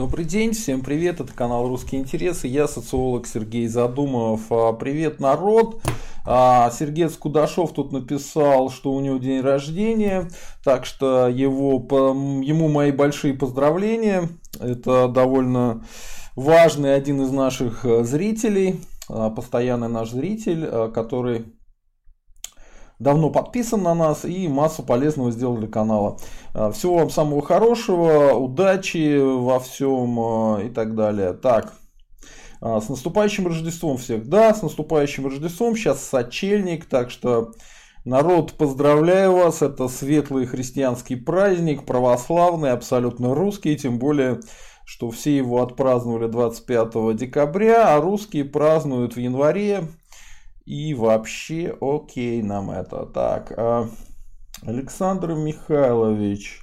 Добрый день, всем привет, это канал Русские интересы, я социолог Сергей Задумов. А, привет, народ! А, Сергей Скудашов тут написал, что у него день рождения, так что его, ему мои большие поздравления. Это довольно важный один из наших э, зрителей, а, постоянный наш зритель, э, который давно подписан на нас и массу полезного сделал для канала. А, всего вам самого хорошего, удачи во всем а, и так далее. Так, а, с наступающим Рождеством всех. Да, с наступающим Рождеством. Сейчас сочельник, так что народ, поздравляю вас. Это светлый христианский праздник, православный, абсолютно русский, тем более что все его отпраздновали 25 декабря, а русские празднуют в январе, и вообще окей нам это. Так, а, Александр Михайлович.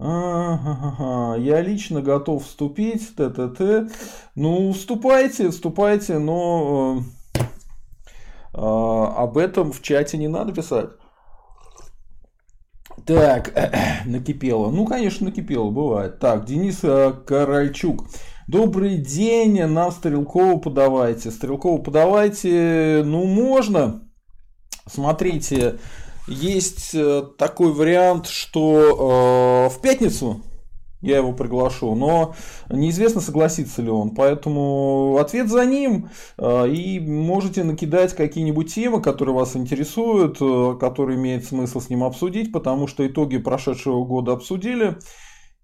А, я лично готов вступить, т-т-т. Ну, вступайте, вступайте, но э, э, об этом в чате не надо писать. Так, накипело. Ну, конечно, накипело, бывает. Так, Денис э, Корольчук. Добрый день, нам Стрелкову подавайте. Стрелкову подавайте, ну, можно. Смотрите, есть э, такой вариант, что э, в пятницу я его приглашу, но неизвестно, согласится ли он. Поэтому ответ за ним. Э, и можете накидать какие-нибудь темы, которые вас интересуют, э, которые имеет смысл с ним обсудить, потому что итоги прошедшего года обсудили.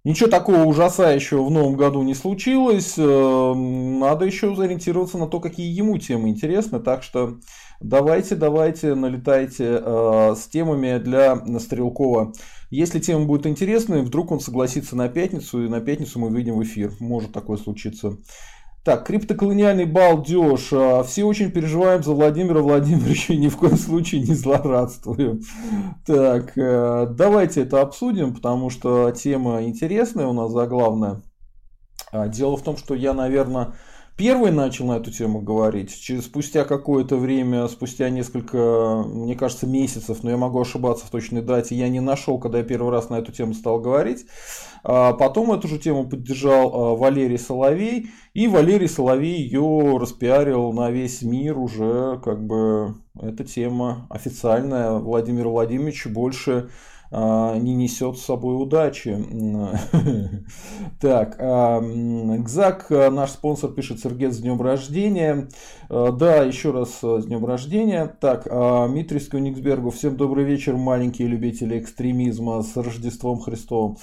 Ничего такого ужасающего в новом году не случилось. Э, надо еще сориентироваться на то, какие ему темы интересны. Так что давайте, давайте, налетайте э, с темами для Стрелкова. Если тема будет интересной, вдруг он согласится на пятницу, и на пятницу мы выйдем в эфир. Может такое случиться. Так, криптоколониальный балдеж. А, все очень переживаем за Владимира Владимировича и ни в коем случае не злорадствуем. Так, э, давайте это обсудим, потому что тема интересная у нас заглавная. А, дело в том, что я, наверное, первый начал на эту тему говорить. Через, спустя какое-то время, спустя несколько, мне кажется, месяцев, но я могу ошибаться в точной дате, я не нашел, когда я первый раз на эту тему стал говорить. А потом эту же тему поддержал а, Валерий Соловей, и Валерий Соловей ее распиарил на весь мир уже, как бы, эта тема официальная. Владимир Владимирович больше не несет с собой удачи. Так, Гзак, наш спонсор, пишет Сергей с днем рождения. Да, еще раз с днем рождения. Так, Митрис Кёнигсбергу, всем добрый вечер, маленькие любители экстремизма с Рождеством Христовым.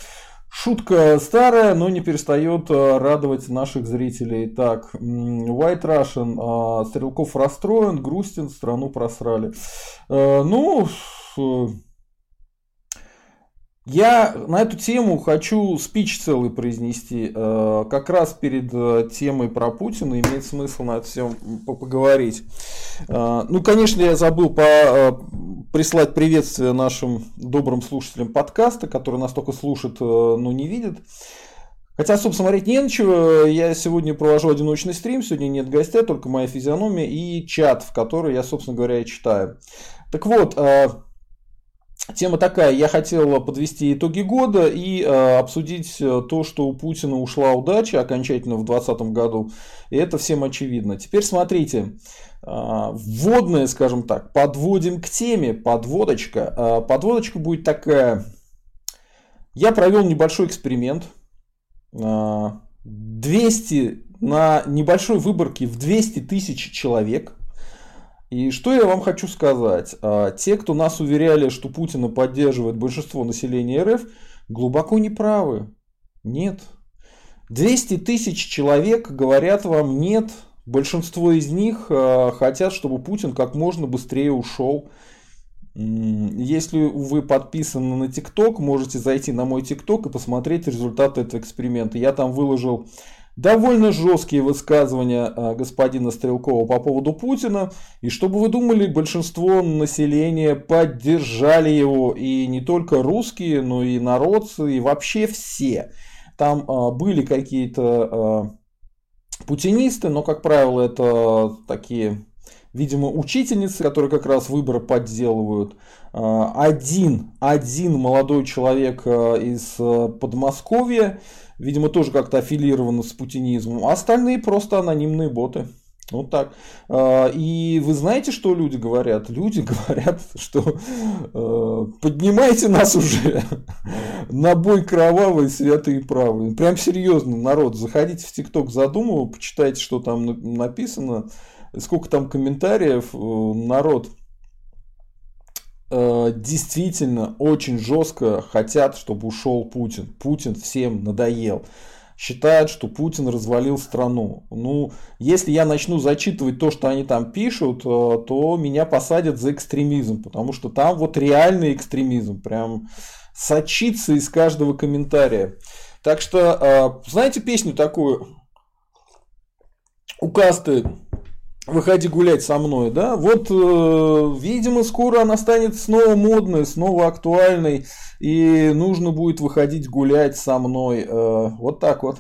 Шутка старая, но не перестает э, радовать наших зрителей. Так, White Russian, а, Стрелков расстроен, грустен, страну просрали. Э, ну, я на эту тему хочу спич целый произнести. Э, как раз перед э, темой про Путина имеет смысл на это все поговорить. Э, ну, конечно, я забыл по, прислать приветствие нашим добрым слушателям подкаста, которые нас только слушают, но не видят. Хотя особо смотреть не на чего. Я сегодня провожу одиночный стрим, сегодня нет гостя, только моя физиономия и чат, в который я, собственно говоря, и читаю. Так вот, Тема такая, я хотел подвести итоги года и э, обсудить э, то, что у Путина ушла удача окончательно в 2020 году. И это всем очевидно. Теперь смотрите, э, вводная, скажем так, подводим к теме, подводочка. Э, подводочка будет такая. Я провел небольшой эксперимент. Э, 200 на небольшой выборке в 200 тысяч человек – и что я вам хочу сказать? А, те, кто нас уверяли, что Путина поддерживает большинство населения РФ, глубоко неправы. Нет. 200 тысяч человек говорят вам нет. Большинство из них а, хотят, чтобы Путин как можно быстрее ушел. Если вы подписаны на ТикТок, можете зайти на мой ТикТок и посмотреть результаты этого эксперимента. Я там выложил довольно жесткие высказывания а, господина Стрелкова по поводу Путина. И чтобы вы думали, большинство населения поддержали его. И не только русские, но и народцы, и вообще все. Там а, были какие-то а, путинисты, но, как правило, это такие, видимо, учительницы, которые как раз выборы подделывают. Один, один молодой человек из Подмосковья видимо, тоже как-то аффилированы с путинизмом, а остальные просто анонимные боты. Вот так. А, и вы знаете, что люди говорят? Люди говорят, что э, поднимайте нас уже на бой кровавый, святый и правый. Прям серьезно, народ, заходите в ТикТок задумывал, почитайте, что там написано, сколько там комментариев. Э, народ э, действительно очень жестко хотят, чтобы ушел Путин. Путин всем надоел считают, что Путин развалил страну. Ну, если я начну зачитывать то, что они там пишут, э, то меня посадят за экстремизм, потому что там вот реальный экстремизм, прям сочится из каждого комментария. Так что, э, знаете песню такую? У касты выходи гулять со мной, да, вот, э, видимо, скоро она станет снова модной, снова актуальной, и нужно будет выходить гулять со мной, э, вот так вот.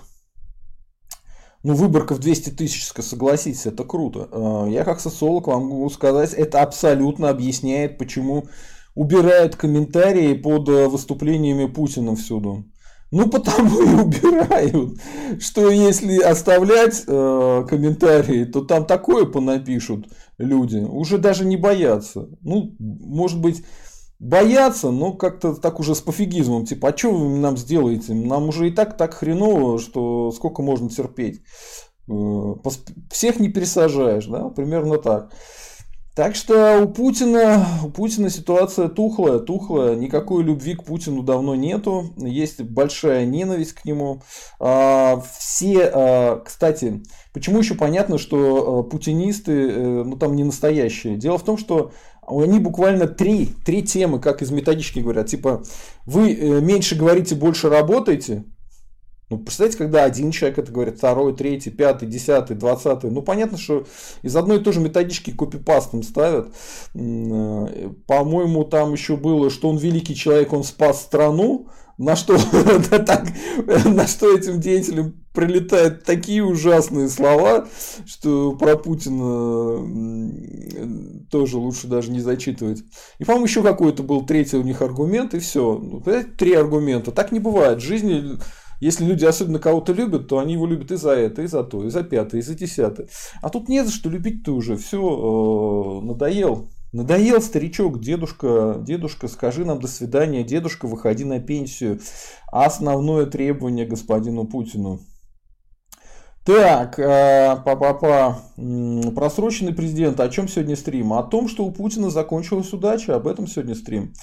Ну, выборка в 200 тысяч, согласитесь, это круто. Э, я как социолог вам могу сказать, это абсолютно объясняет, почему убирают комментарии под э, выступлениями Путина всюду. Ну, потому и убирают, что если оставлять э, комментарии, то там такое понапишут люди, уже даже не боятся. Ну, может быть, боятся, но как-то так уже с пофигизмом, типа, а что вы нам сделаете? Нам уже и так так хреново, что сколько можно терпеть. Э, всех не пересажаешь, да, примерно так. Так что у Путина, у Путина ситуация тухлая, тухлая, никакой любви к Путину давно нету, есть большая ненависть к нему. А, все, а, кстати, почему еще понятно, что а, путинисты, э, ну там не настоящие. Дело в том, что они буквально три, три темы, как из методички говорят, типа вы э, меньше говорите, больше работаете, ну, представьте, когда один человек это говорит, второй, третий, пятый, десятый, двадцатый. Ну, понятно, что из одной и той же методички копипастом ставят. Э, по-моему, там еще было, что он великий человек, он спас страну. На что, на что этим деятелям прилетают такие ужасные слова, что про Путина тоже лучше даже не зачитывать. И, по-моему, еще какой-то был третий у них аргумент, и все. Ну, три аргумента. Так не бывает. В жизни если люди особенно кого-то любят, то они его любят и за это, и за то, и за пятое, и за десятое. А тут не за что любить-то уже. Все, э, надоел. Надоел старичок, дедушка, дедушка, скажи нам до свидания, дедушка, выходи на пенсию. Основное требование господину Путину. Так, э, папа, просроченный президент. О чем сегодня стрим? О том, что у Путина закончилась удача. Об этом сегодня стрим.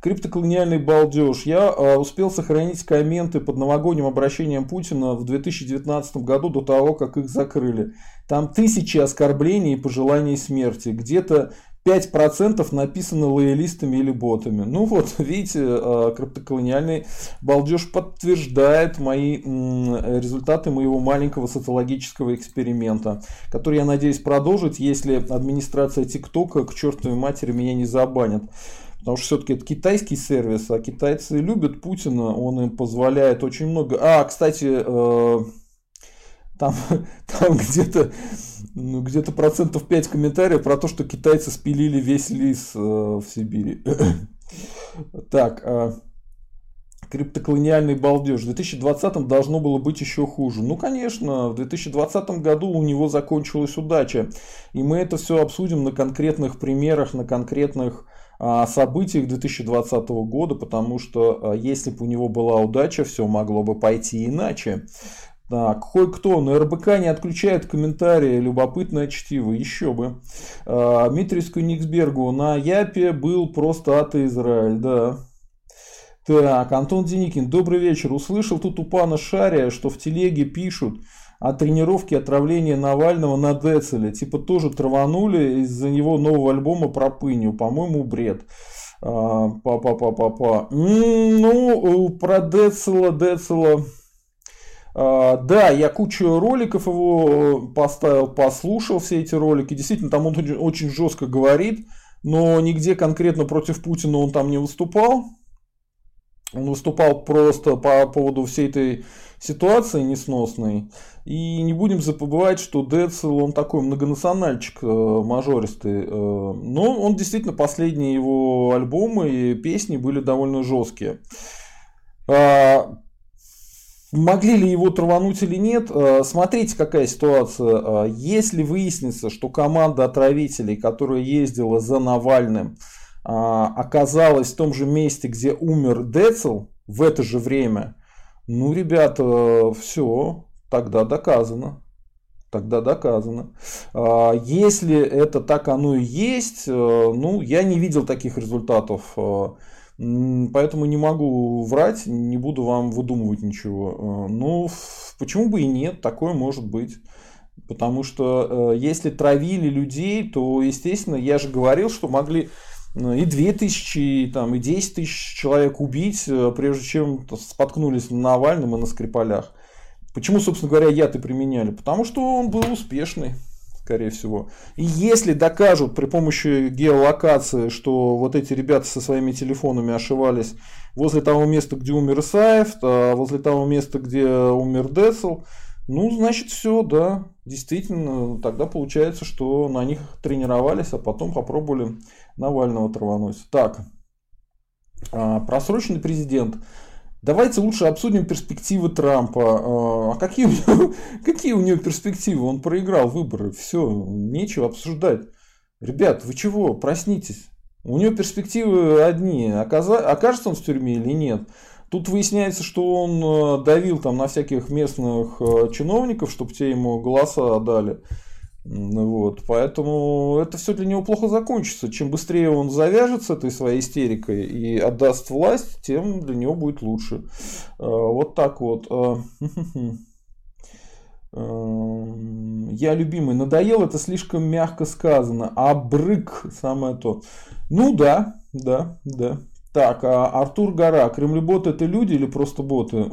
Криптоколониальный балдеж. Я э, успел сохранить комменты под новогодним обращением Путина в 2019 году до того, как их закрыли. Там тысячи оскорблений и пожеланий смерти. Где-то 5% написано лоялистами или ботами. Ну вот, видите, э, криптоколониальный балдеж подтверждает мои результаты моего маленького социологического эксперимента, который я надеюсь продолжить, если администрация ТикТока к чертовой матери меня не забанит. Потому что все-таки это китайский сервис, а китайцы любят Путина, он им позволяет очень много. А, кстати, э, там, там где-то где-то процентов 5 комментариев про то, что китайцы спилили весь лис э, в Сибири. так, э, криптоколониальный балдеж. В 2020 должно было быть еще хуже. Ну, конечно, в 2020 году у него закончилась удача. И мы это все обсудим на конкретных примерах, на конкретных а, событиях 2020 года, потому что а, если бы у него была удача, все могло бы пойти иначе. Так, кое-кто на РБК не отключает комментарии, любопытное чтиво, еще бы. А, Дмитрию Никсбергу на Япе был просто ата Израиль, да. Так, Антон Деникин, добрый вечер. Услышал тут у пана Шария, что в телеге пишут о тренировке отравления Навального на Децеле. Типа тоже траванули из-за него нового альбома про пыню. По-моему, бред. Па-па-па-па-па. Ну, про Децела, Децела... А, да, я кучу роликов его э, поставил, послушал все эти ролики. Действительно, там он очень жестко говорит, но нигде конкретно против Путина он там не выступал. Он выступал просто по поводу всей этой ситуации несносной. И не будем забывать, что Децл, он такой многонациональчик э, мажористый. Э, но он действительно, последние его альбомы и песни были довольно жесткие. А, Могли ли его травануть или нет? Э, смотрите, какая ситуация. Э, если выяснится, что команда отравителей, которая ездила за Навальным, э, оказалась в том же месте, где умер Децл в это же время, ну, ребята, все, тогда доказано. Тогда доказано. Если это так оно и есть, ну, я не видел таких результатов Поэтому не могу врать, не буду вам выдумывать ничего. Э, ну, почему бы и нет, такое может быть. Потому что э, если травили людей, то, естественно, я же говорил, что могли э, и 2000, и, там, и 10 тысяч человек убить, прежде чем споткнулись на Навальном и на Скрипалях. Почему, собственно говоря, яд и применяли? Потому что он был успешный скорее всего. И если докажут при помощи геолокации, что вот эти ребята со своими телефонами ошивались возле того места, где умер Исаев, а возле того места, где умер Децл, ну, значит, все, да, действительно, тогда получается, что на них тренировались, а потом попробовали Навального травануть. Так, а, просроченный президент. Давайте лучше обсудим перспективы Трампа. А какие у него, какие у него перспективы? Он проиграл выборы. Все, нечего обсуждать. Ребят, вы чего? Проснитесь. У него перспективы одни. Окажется он в тюрьме или нет? Тут выясняется, что он э, давил там на всяких местных э, чиновников, чтобы те ему голоса дали. Вот, поэтому это все для него плохо закончится. Чем быстрее он завяжет с этой своей истерикой и отдаст власть, тем для него будет лучше. А, вот так вот. А, а, я любимый. Надоел, это слишком мягко сказано. А брык самое то. Ну да, да, да. Так, а Артур Гора. Кремлеботы это люди или просто боты?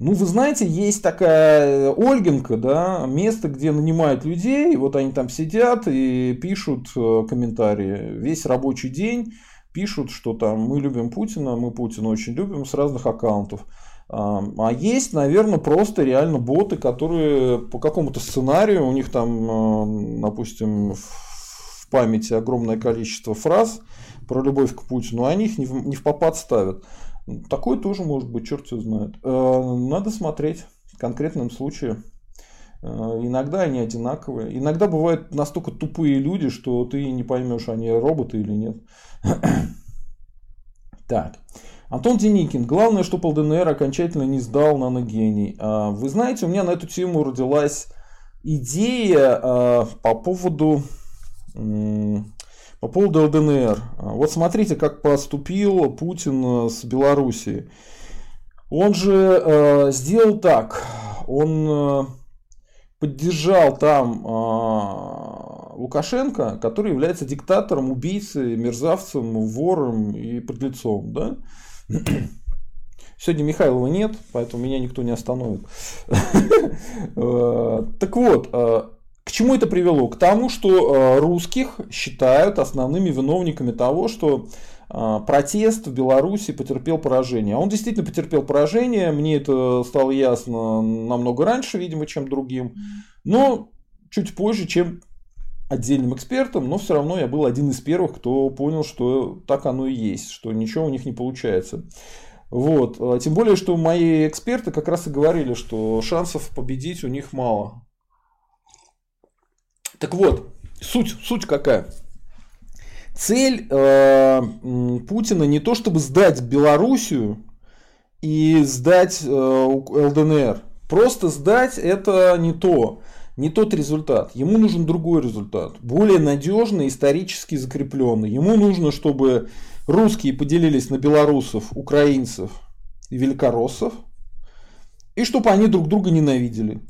Ну, вы знаете, есть такая Ольгинка, да, место, где нанимают людей, вот они там сидят и пишут э, комментарии. Весь рабочий день пишут, что там мы любим Путина, мы Путина очень любим с разных аккаунтов. А есть, наверное, просто реально боты, которые по какому-то сценарию, у них там, э, допустим, в памяти огромное количество фраз про любовь к Путину, они их не в попад ставят. Такое тоже может быть, черт его знает. Э, надо смотреть в конкретном случае. Э, иногда они одинаковые. Иногда бывают настолько тупые люди, что ты не поймешь, они роботы или нет. Так. Антон Деникин. Главное, что ЛДНР окончательно не сдал наногений. А, вы знаете, у меня на эту тему родилась идея по поводу по поводу ЛДНР. Вот смотрите, как поступил Путин э, с Белоруссией. Он же э, сделал так. Он э, поддержал там э, Лукашенко, который является диктатором, убийцей, мерзавцем, вором и подлецом. Да? Сегодня Михайлова нет, поэтому меня никто не остановит. Э, так вот, э, к чему это привело? К тому, что э, русских считают основными виновниками того, что э, протест в Беларуси потерпел поражение. Он действительно потерпел поражение, мне это стало ясно намного раньше, видимо, чем другим, но чуть позже, чем отдельным экспертам, но все равно я был один из первых, кто понял, что так оно и есть, что ничего у них не получается. Вот. Тем более, что мои эксперты как раз и говорили, что шансов победить у них мало. Так вот, суть, суть какая? Цель э, Путина не то, чтобы сдать Белоруссию и сдать э, ЛДНР. Просто сдать это не то, не тот результат. Ему нужен другой результат, более надежный, исторически закрепленный. Ему нужно, чтобы русские поделились на белорусов, украинцев и великороссов, и чтобы они друг друга ненавидели.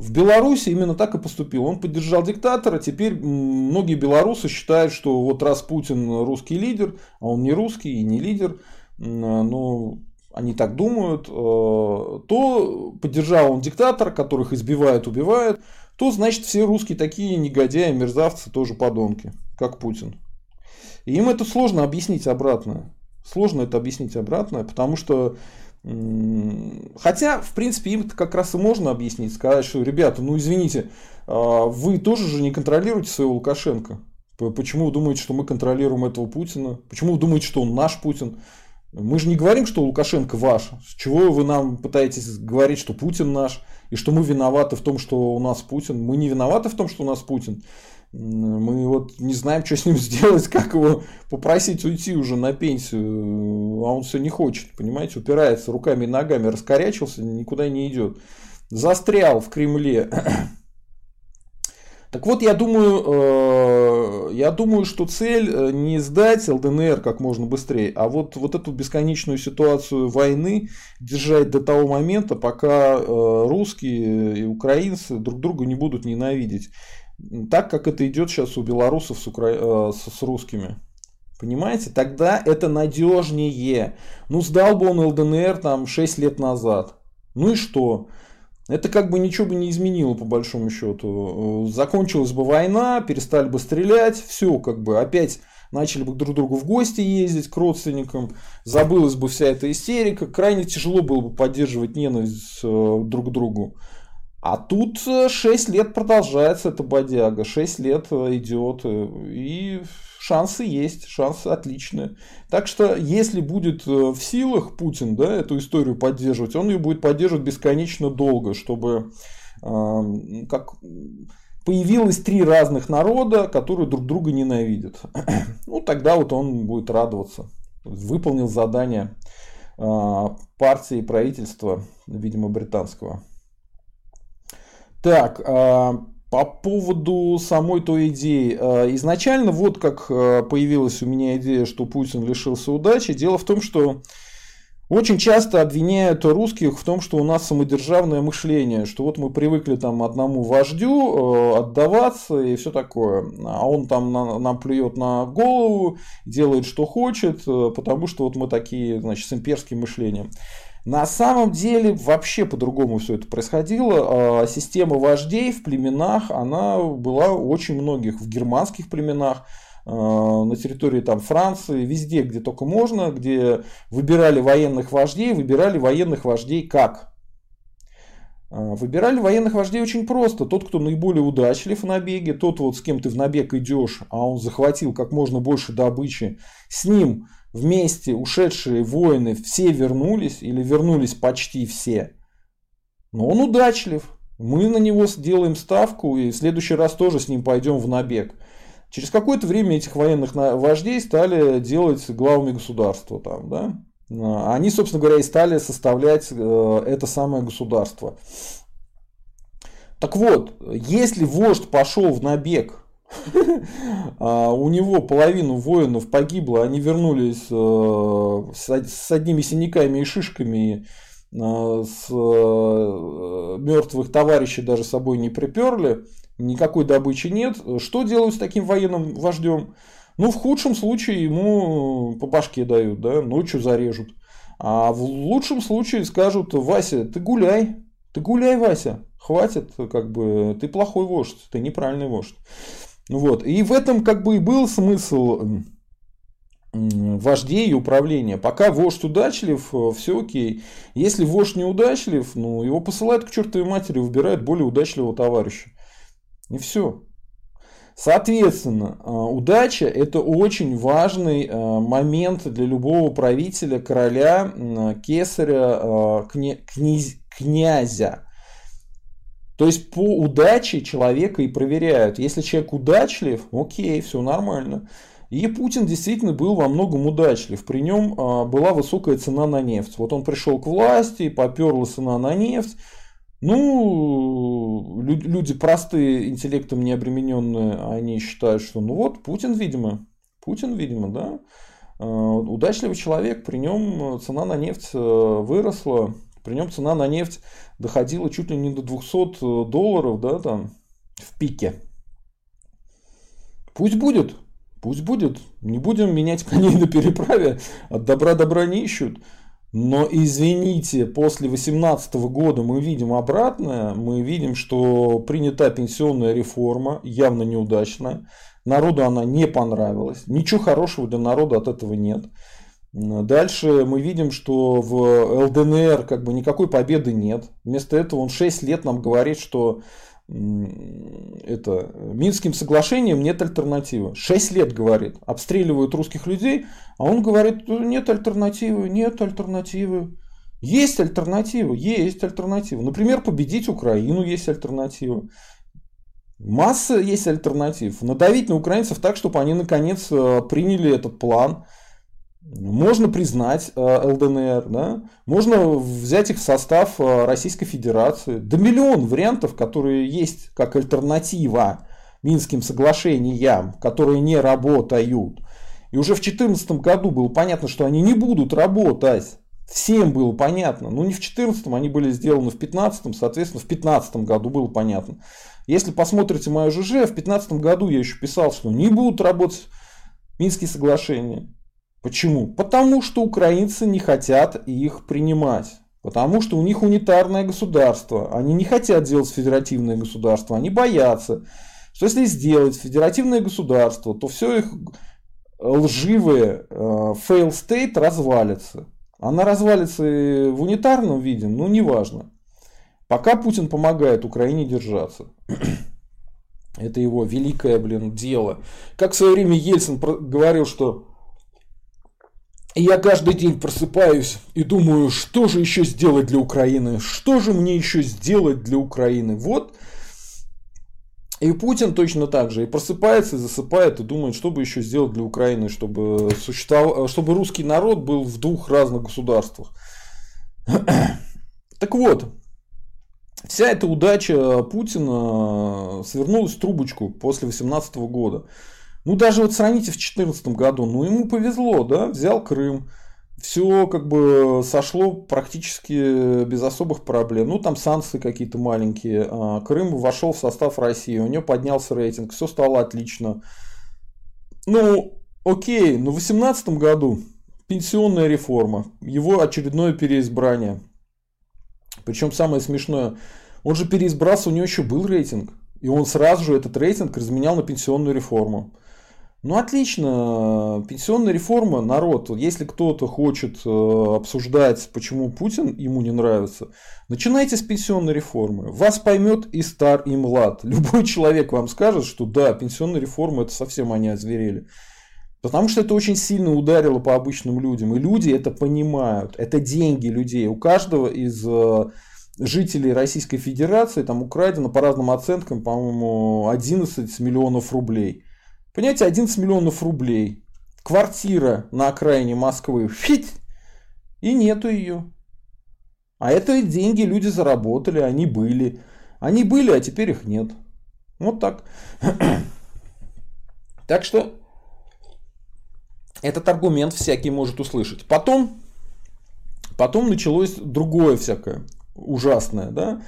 В Беларуси именно так и поступил. Он поддержал диктатора. Теперь многие белорусы считают, что вот раз Путин русский лидер, а он не русский и не лидер, но они так думают, э, то поддержал он диктатора, которых избивают, убивают, то значит все русские такие негодяи, мерзавцы, тоже подонки, как Путин. И им это сложно объяснить обратно. Сложно это объяснить обратно, потому что Хотя, в принципе, им это как раз и можно объяснить, сказать, что, ребята, ну извините, а, вы тоже же не контролируете своего Лукашенко. Почему вы думаете, что мы контролируем этого Путина? Почему вы думаете, что он наш Путин? Мы же не говорим, что Лукашенко ваш. С чего вы нам пытаетесь говорить, что Путин наш, и что мы виноваты в том, что у нас Путин? Мы не виноваты в том, что у нас Путин. Мы вот не знаем, что с ним сделать, как его попросить уйти уже на пенсию, а он все не хочет, понимаете, упирается руками и ногами, раскорячился, никуда не идет. Застрял в Кремле. Так вот, я думаю, э, я думаю, что цель э, не сдать ЛДНР как можно быстрее, а вот, вот эту бесконечную ситуацию войны держать до того момента, пока э, русские и украинцы друг друга не будут ненавидеть. Так, как это идет сейчас у белорусов с, укра... с, с русскими. Понимаете? Тогда это надежнее. Ну, сдал бы он ЛДНР там 6 лет назад. Ну и что? Это как бы ничего бы не изменило, по большому счету. Закончилась бы война, перестали бы стрелять, все как бы опять начали бы друг другу в гости ездить, к родственникам, забылась бы вся эта истерика, крайне тяжело было бы поддерживать ненависть э, друг к другу. А тут 6 э, лет продолжается эта бодяга, 6 лет э, идет, и шансы есть, шансы отличные. Так что, если будет э, в силах Путин да, эту историю поддерживать, он ее будет поддерживать бесконечно долго, чтобы э, как появилось три разных народа, которые друг друга ненавидят. ну, тогда вот он будет радоваться. Выполнил задание э, партии и правительства, видимо, британского. Так, э, по поводу самой той идеи. Э, изначально вот как э, появилась у меня идея, что Путин лишился удачи. Дело в том, что очень часто обвиняют русских в том, что у нас самодержавное мышление, что вот мы привыкли там одному вождю отдаваться и все такое, а он там нам плюет на голову, делает что хочет, потому что вот мы такие, значит, с имперским мышлением. На самом деле вообще по-другому все это происходило. А, система вождей в племенах, она была очень многих в германских племенах, а, на территории там, Франции, везде, где только можно, где выбирали военных вождей, выбирали военных вождей как? А, выбирали военных вождей очень просто. Тот, кто наиболее удачлив в набеге, тот, вот с кем ты в набег идешь, а он захватил как можно больше добычи, с ним вместе ушедшие воины все вернулись, или вернулись почти все, но он удачлив. Мы на него сделаем ставку и в следующий раз тоже с ним пойдем в набег. Через какое-то время этих военных вождей стали делать главами государства. Там, да? А, они, собственно говоря, и стали составлять э, это самое государство. Так вот, если вождь пошел в набег у него половину воинов погибло, они вернулись э, с одними синяками и шишками, э, с э, мертвых товарищей даже с собой не приперли, никакой добычи нет. Что делают с таким военным вождем? Ну, в худшем случае ему по башке дают, да, ночью зарежут. А в лучшем случае скажут, Вася, ты гуляй, ты гуляй, Вася, хватит, как бы, ты плохой вождь, ты неправильный вождь. Вот. И в этом как бы и был смысл вождей и управления. Пока вождь удачлив, э, все окей. Если вождь неудачлив, ну, его посылают к чертовой матери, выбирают более удачливого товарища. И все. Соответственно, э, удача – это очень важный э, момент для любого правителя, короля, кесаря, князя. То есть по удаче человека и проверяют. Если человек удачлив, окей, все нормально. И Путин действительно был во многом удачлив. При нем а, была высокая цена на нефть. Вот он пришел к власти, поперла цена на нефть. Ну, люди простые, интеллектом не обремененные, они считают, что ну вот, Путин, видимо, Путин, видимо, да, а, удачливый человек, при нем цена на нефть э, выросла, при нем цена на нефть доходила чуть ли не до 200 э, долларов, да, там, в пике. Пусть будет, пусть будет. Не будем менять коней на переправе, от добра добра не ищут. Но извините, после 2018 года мы видим обратное, мы видим, что принята пенсионная реформа, явно неудачная, народу она не понравилась, ничего хорошего для народа от этого нет. Дальше мы видим, что в ЛДНР как бы никакой победы нет. Вместо этого он 6 лет нам говорит, что это, Минским соглашениям нет альтернативы. Шесть лет говорит, обстреливают русских людей, а он говорит, нет альтернативы, нет альтернативы. Есть альтернатива, есть альтернатива. Например, победить Украину есть альтернатива. Масса есть альтернатив. Надавить на украинцев так, чтобы они наконец э, приняли этот план. Можно признать э, ЛДНР, да? можно взять их в состав э, Российской Федерации. Да миллион вариантов, которые есть как альтернатива Минским соглашениям, которые не работают. И уже в 2014 году было понятно, что они не будут работать. Всем было понятно. Ну не в 2014, они были сделаны в 2015, соответственно в 2015 году было понятно. Если посмотрите мою ЖЖ, в 2015 году я еще писал, что не будут работать Минские соглашения. Почему? Потому что украинцы не хотят их принимать. Потому что у них унитарное государство. Они не хотят делать федеративное государство. Они боятся, что если сделать федеративное государство, то все их лживое э, fail state развалится. Она развалится в унитарном виде, ну неважно. Пока Путин помогает Украине держаться. Это его великое, блин, дело. Как в свое время Ельцин говорил, что я каждый день просыпаюсь и думаю, что же еще сделать для Украины? Что же мне еще сделать для Украины? Вот. И Путин точно так же. И просыпается, и засыпает, и думает, что бы еще сделать для Украины, чтобы, существовал, чтобы русский народ был в двух разных государствах. Так вот, вся эта удача Путина свернулась в трубочку после 2018 года. Ну, даже вот сравните в 2014 году, ну, ему повезло, да, взял Крым, все как бы сошло практически без особых проблем. Ну, там санкции какие-то маленькие. А, Крым вошел в состав России, у него поднялся рейтинг, все стало отлично. Ну, окей, но в 2018 году пенсионная реформа, его очередное переизбрание. Причем самое смешное, он же переизбрался, у него еще был рейтинг. И он сразу же этот рейтинг разменял на пенсионную реформу. Ну отлично, пенсионная реформа, народ, если кто-то хочет э, обсуждать, почему Путин ему не нравится, начинайте с пенсионной реформы. Вас поймет и стар, и млад. Любой человек вам скажет, что да, пенсионная реформа это совсем они озверели. Потому что это очень сильно ударило по обычным людям. И люди это понимают. Это деньги людей. У каждого из э, жителей Российской Федерации там украдено по разным оценкам, по-моему, 11 миллионов рублей. Понимаете, 11 миллионов рублей. Квартира на окраине Москвы. Фить! И нету ее. А это деньги люди заработали, они были. Они были, а теперь их нет. Вот так. Так что этот аргумент всякий может услышать. Потом, потом началось другое всякое ужасное, да.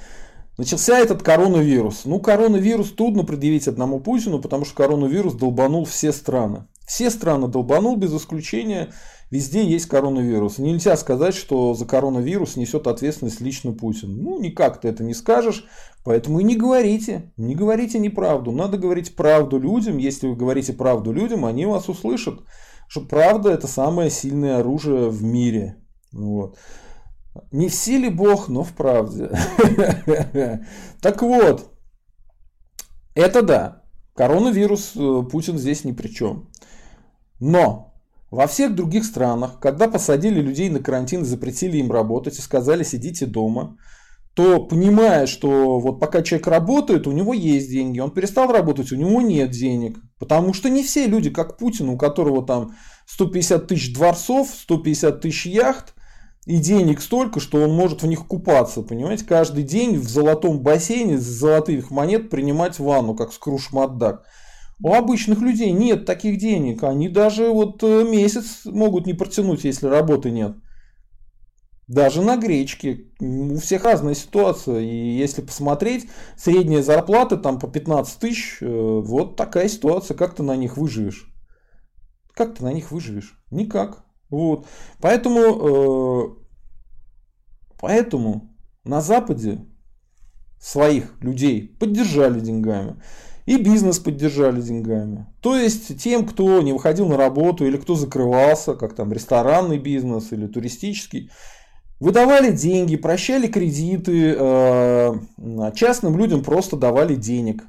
Начался этот коронавирус. Ну, коронавирус трудно предъявить одному Путину, потому что коронавирус долбанул все страны. Все страны долбанул без исключения. Везде есть коронавирус. Нельзя сказать, что за коронавирус несет ответственность лично Путин. Ну, никак ты это не скажешь. Поэтому и не говорите. Не говорите неправду. Надо говорить правду людям. Если вы говорите правду людям, они вас услышат. Что правда это самое сильное оружие в мире. Вот. Не в силе Бог, но в правде. Так вот, это да, коронавирус э, Путин здесь ни при чем. Но во всех других странах, когда посадили людей на карантин запретили им работать и сказали сидите дома, то понимая, что вот пока человек работает, у него есть деньги, он перестал работать, у него нет денег. Потому что не все люди, как Путин, у которого там 150 тысяч дворцов, 150 тысяч яхт, и денег столько, что он может в них купаться, понимаете, каждый день в золотом бассейне с золотых монет принимать ванну, как скруш Макдак. У обычных людей нет таких денег, они даже вот э, месяц могут не протянуть, если работы нет. Даже на гречке. У всех разная ситуация. И если посмотреть, средняя зарплата там по 15 тысяч, э, вот такая ситуация. Как ты на них выживешь? Как ты на них выживешь? Никак. Вот. Поэтому, э, поэтому на Западе своих людей поддержали деньгами. И бизнес поддержали деньгами. То есть тем, кто не выходил на работу или кто закрывался, как там ресторанный бизнес или туристический, Выдавали деньги, прощали кредиты, э, частным людям просто давали денег.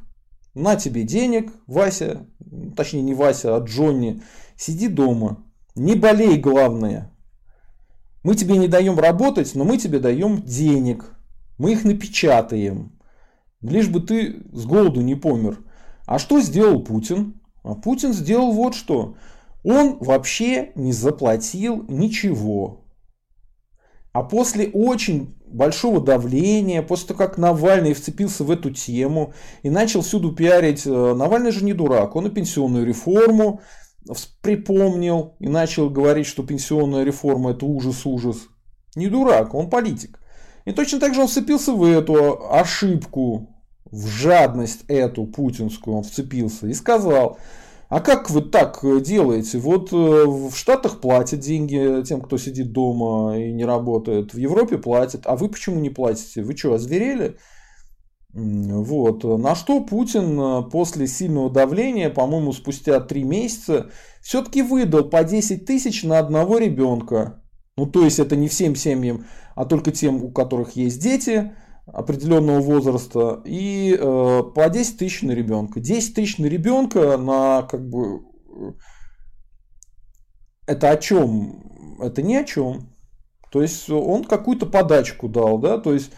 На тебе денег, Вася, точнее не Вася, а Джонни, сиди дома, не болей, главное. Мы тебе не даем работать, но мы тебе даем денег. Мы их напечатаем. Лишь бы ты с голоду не помер. А что сделал Путин? А Путин сделал вот что. Он вообще не заплатил ничего. А после очень большого давления, после того, как Навальный вцепился в эту тему и начал всюду пиарить, э, Навальный же не дурак, он и пенсионную реформу припомнил и начал говорить, что пенсионная реформа это ужас-ужас. Не дурак, он политик. И точно так же он вцепился в эту ошибку, в жадность эту путинскую он вцепился и сказал, а как вы так делаете? Вот э, в Штатах платят деньги тем, кто сидит дома и не работает. В Европе платят. А вы почему не платите? Вы что, озверели? Вот. На что Путин э, после сильного давления, по-моему, спустя три месяца, все-таки выдал по 10 тысяч на одного ребенка. Ну, то есть это не всем семьям, а только тем, у которых есть дети определенного возраста. И э, по 10 тысяч на ребенка. 10 тысяч на ребенка на как бы... Э, это о чем? Это ни о чем. То есть он какую-то подачку дал, да, то есть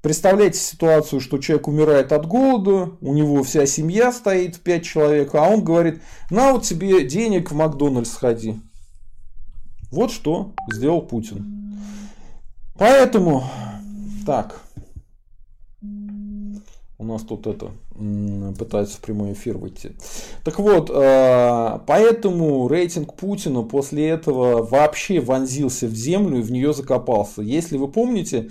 Представляете ситуацию, что человек умирает от голода, у него вся семья стоит, 5 человек, а он говорит, на вот тебе денег в Макдональдс сходи. Вот что сделал Путин. Поэтому, так, у нас тут это пытаются в прямой эфир выйти. Так вот, э, поэтому рейтинг Путина после этого вообще вонзился в землю и в нее закопался. Если вы помните,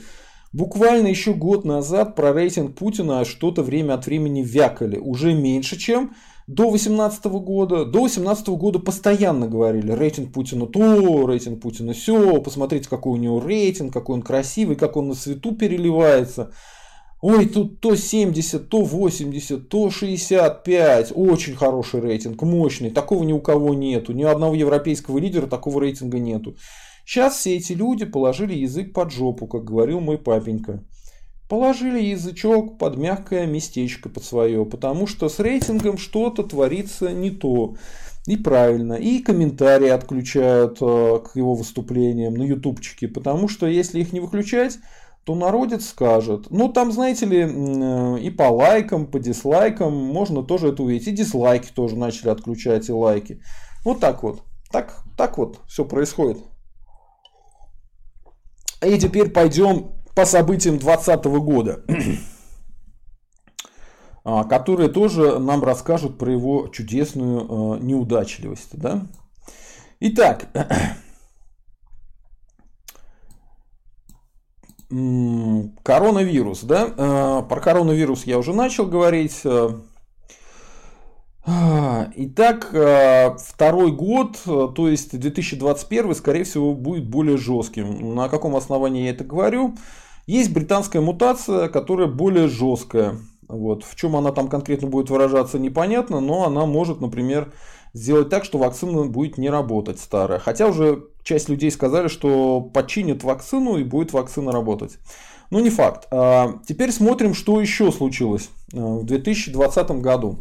Буквально еще год назад про рейтинг Путина что-то время от времени вякали. Уже меньше, чем до 2018 года. До 2018 года постоянно говорили, рейтинг Путина то, рейтинг Путина все, посмотрите, какой у него рейтинг, какой он красивый, как он на свету переливается. Ой, тут то 70, то 80, то 65. Очень хороший рейтинг, мощный. Такого ни у кого нету. Ни одного европейского лидера такого рейтинга нету. Сейчас все эти люди положили язык под жопу, как говорил мой папенька. Положили язычок под мягкое местечко под свое, потому что с рейтингом что-то творится не то. И правильно. И комментарии отключают э, к его выступлениям на ютубчике, потому что если их не выключать, то народец скажет. Ну, там, знаете ли, э, и по лайкам, по дизлайкам можно тоже это увидеть. И дизлайки тоже начали отключать, и лайки. Вот так вот. Так, так вот все происходит. И теперь пойдем по событиям 2020 года, а, которые тоже нам расскажут про его чудесную а, неудачливость. Да? Итак, коронавирус. Да? А, про коронавирус я уже начал говорить. Итак, э, второй год, то есть 2021, скорее всего, будет более жестким. На каком основании я это говорю? Есть британская мутация, которая более жесткая. Вот. В чем она там конкретно будет выражаться, непонятно, но она может, например, сделать так, что вакцина будет не работать старая. Хотя уже часть людей сказали, что починят вакцину и будет вакцина работать. Но не факт. А, теперь смотрим, что еще случилось э, в 2020 году.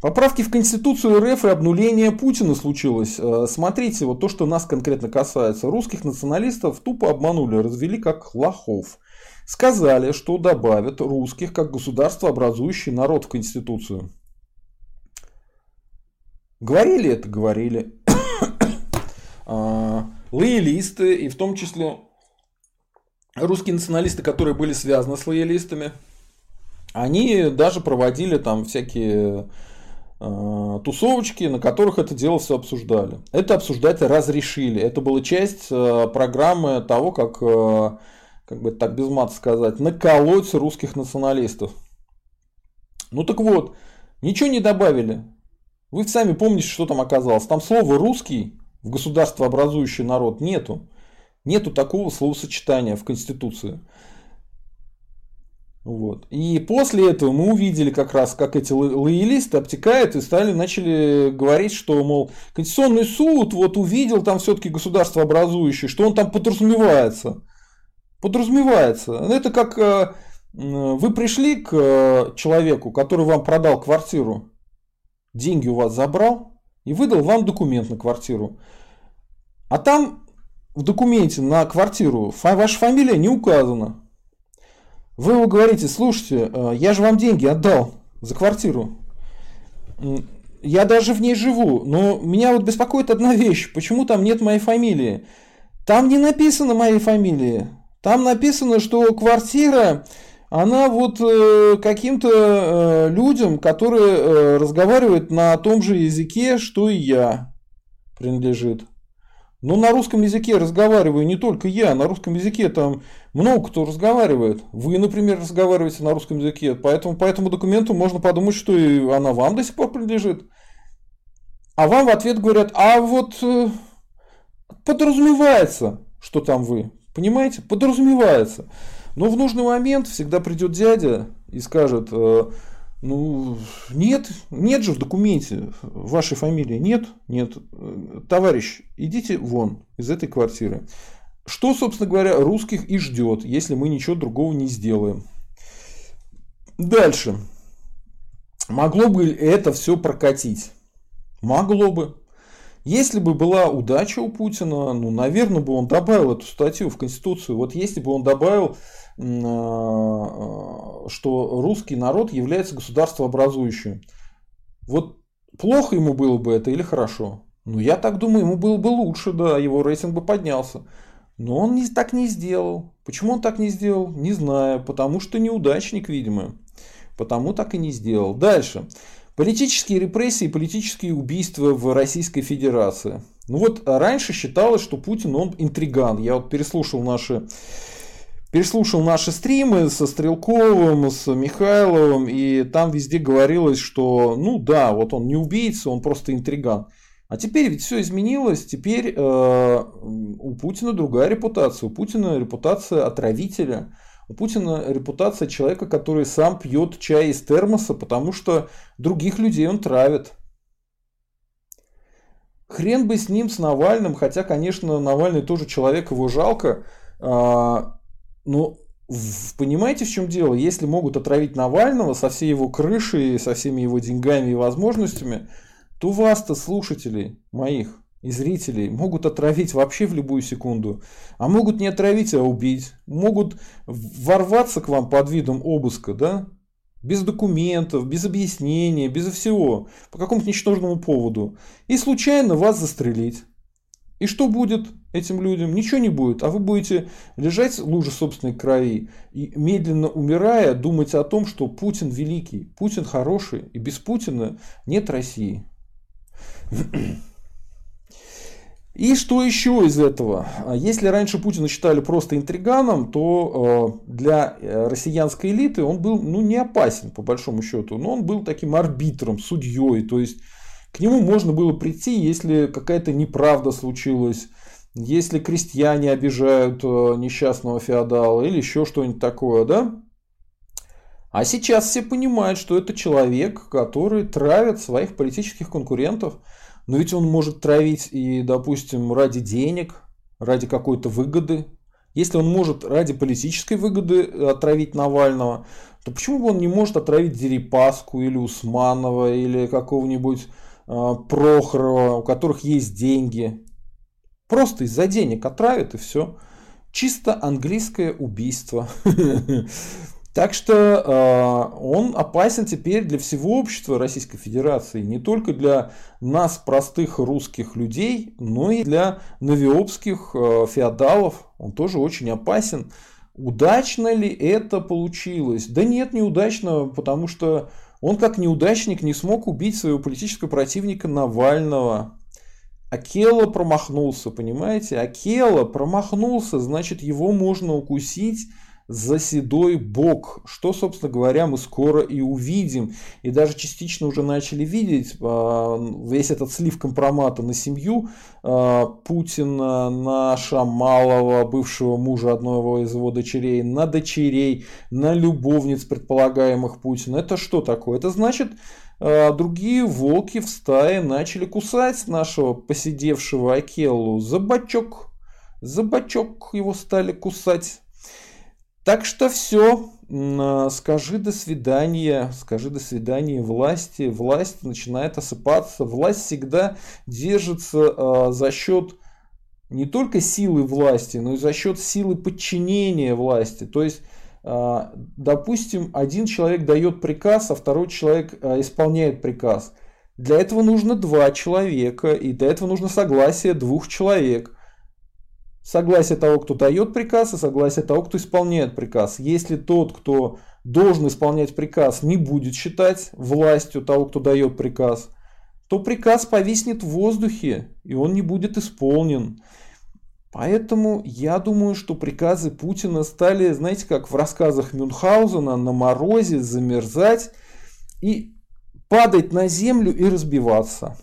Поправки в Конституцию РФ и обнуление Путина случилось. Э, смотрите, вот то, что нас конкретно касается. Русских националистов тупо обманули, развели как лохов. Сказали, что добавят русских как государство, образующий народ в Конституцию. Говорили это? Говорили. А, лоялисты, и в том числе русские националисты, которые были связаны с лоялистами, они даже проводили там всякие Э, тусовочки, на которых это дело все обсуждали. Это обсуждать разрешили. Это была часть э, программы того, как, как бы так без мата сказать, наколоть русских националистов. Ну так вот, ничего не добавили. Вы сами помните, что там оказалось. Там слова русский в государство образующий народ нету. Нету такого словосочетания в Конституции. Вот. И после этого мы увидели как раз, как эти лоялисты обтекают и стали, начали говорить, что, мол, Конституционный суд вот увидел там все-таки государство образующее, что он там подразумевается. Подразумевается. Это как э, вы пришли к э, человеку, который вам продал квартиру, деньги у вас забрал и выдал вам документ на квартиру. А там в документе на квартиру ваша фамилия не указана. Вы ему говорите, слушайте, э, я же вам деньги отдал за квартиру. Я даже в ней живу, но меня вот беспокоит одна вещь. Почему там нет моей фамилии? Там не написано моей фамилии. Там написано, что квартира, она вот э, каким-то э, людям, которые э, разговаривают на том же языке, что и я, принадлежит. Но на русском языке разговариваю не только я, на русском языке там много кто разговаривает. Вы, например, разговариваете на русском языке, поэтому по этому документу можно подумать, что и она вам до сих пор принадлежит. А вам в ответ говорят, а вот э, подразумевается, что там вы. Понимаете? Подразумевается. Но в нужный момент всегда придет дядя и скажет, э, ну, нет, нет же в документе вашей фамилии, нет, нет. Товарищ, идите вон из этой квартиры. Что, собственно говоря, русских и ждет, если мы ничего другого не сделаем. Дальше. Могло бы это все прокатить? Могло бы. Если бы была удача у Путина, ну, наверное, бы он добавил эту статью в Конституцию. Вот если бы он добавил что русский народ является государствообразующим. Вот плохо ему было бы это или хорошо? Ну, я так думаю, ему было бы лучше, да, его рейтинг бы поднялся. Но он не, так не сделал. Почему он так не сделал? Не знаю. Потому что неудачник, видимо. Потому так и не сделал. Дальше. Политические репрессии, политические убийства в Российской Федерации. Ну вот раньше считалось, что Путин он интриган. Я вот переслушал наши переслушал наши стримы со Стрелковым, с Михайловым, и там везде говорилось, что, ну да, вот он не убийца, он просто интриган. А теперь ведь все изменилось, теперь э, у Путина другая репутация, у Путина репутация отравителя, у Путина репутация человека, который сам пьет чай из термоса, потому что других людей он травит. Хрен бы с ним, с Навальным, хотя, конечно, Навальный тоже человек, его жалко, а, ну, понимаете, в чем дело? Если могут отравить Навального со всей его крышей, со всеми его деньгами и возможностями, то вас-то, слушателей моих и зрителей, могут отравить вообще в любую секунду. А могут не отравить, а убить. Могут ворваться к вам под видом обыска, да? Без документов, без объяснения, без всего. По какому-то ничтожному поводу. И случайно вас застрелить. И что будет этим людям? Ничего не будет. А вы будете лежать в луже собственной крови и медленно умирая думать о том, что Путин великий, Путин хороший, и без Путина нет России. И что еще из этого? Если раньше Путина считали просто интриганом, то э, для э, россиянской элиты он был ну, не опасен по большому счету, но он был таким арбитром, судьей, то есть к нему можно было прийти, если какая-то неправда случилась, если крестьяне обижают э, несчастного феодала или еще что-нибудь такое, да? А сейчас все понимают, что это человек, который травит своих политических конкурентов. Но ведь он может травить и, допустим, ради денег, ради какой-то выгоды. Если он может ради политической выгоды отравить Навального, то почему бы он не может отравить Дерипаску или Усманова или какого-нибудь Э, Прохорова, у которых есть деньги. Просто из-за денег отравят и все. Чисто английское убийство. Так что э, он опасен теперь для всего общества Российской Федерации, не только для нас, простых русских людей, но и для новиопских э, феодалов. Он тоже очень опасен. Удачно ли это получилось? Да нет, неудачно, потому что он как неудачник не смог убить своего политического противника Навального. Акела промахнулся, понимаете? Акела промахнулся, значит его можно укусить за седой бок, что, собственно говоря, мы скоро и увидим. И даже частично уже начали видеть а, весь этот слив компромата на семью а, Путина, на Шамалова, бывшего мужа одного из его дочерей, на дочерей, на любовниц предполагаемых Путина. Это что такое? Это значит, а другие волки в стае начали кусать нашего посидевшего Акеллу за бочок. За бочок его стали кусать. Так что все, а, скажи до свидания, скажи до свидания власти. Власть начинает осыпаться. Власть всегда держится а, за счет не только силы власти, но и за счет силы подчинения власти. То есть, а, допустим, один человек дает приказ, а второй человек исполняет приказ. Для этого нужно два человека, и для этого нужно согласие двух человек – согласие того, кто дает приказ, и согласие того, кто исполняет приказ. Если тот, кто должен исполнять приказ, не будет считать властью того, кто дает приказ, то приказ повиснет в воздухе, и он не будет исполнен. Поэтому я думаю, что приказы Путина стали, знаете, как в рассказах Мюнхгаузена, на морозе замерзать и падать на землю и разбиваться.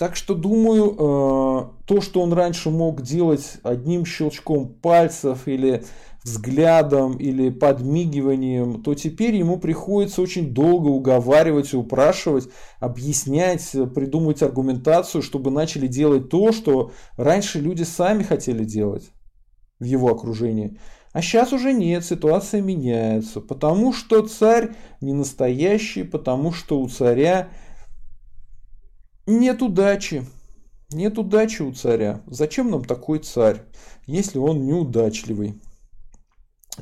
Так что думаю, э, то, что он раньше мог делать одним щелчком пальцев или взглядом или подмигиванием, то теперь ему приходится очень долго уговаривать, упрашивать, объяснять, придумывать аргументацию, чтобы начали делать то, что раньше люди сами хотели делать в его окружении. А сейчас уже нет, ситуация меняется, потому что царь не настоящий, потому что у царя нет удачи. Нет удачи у царя. Зачем нам такой царь, если он неудачливый?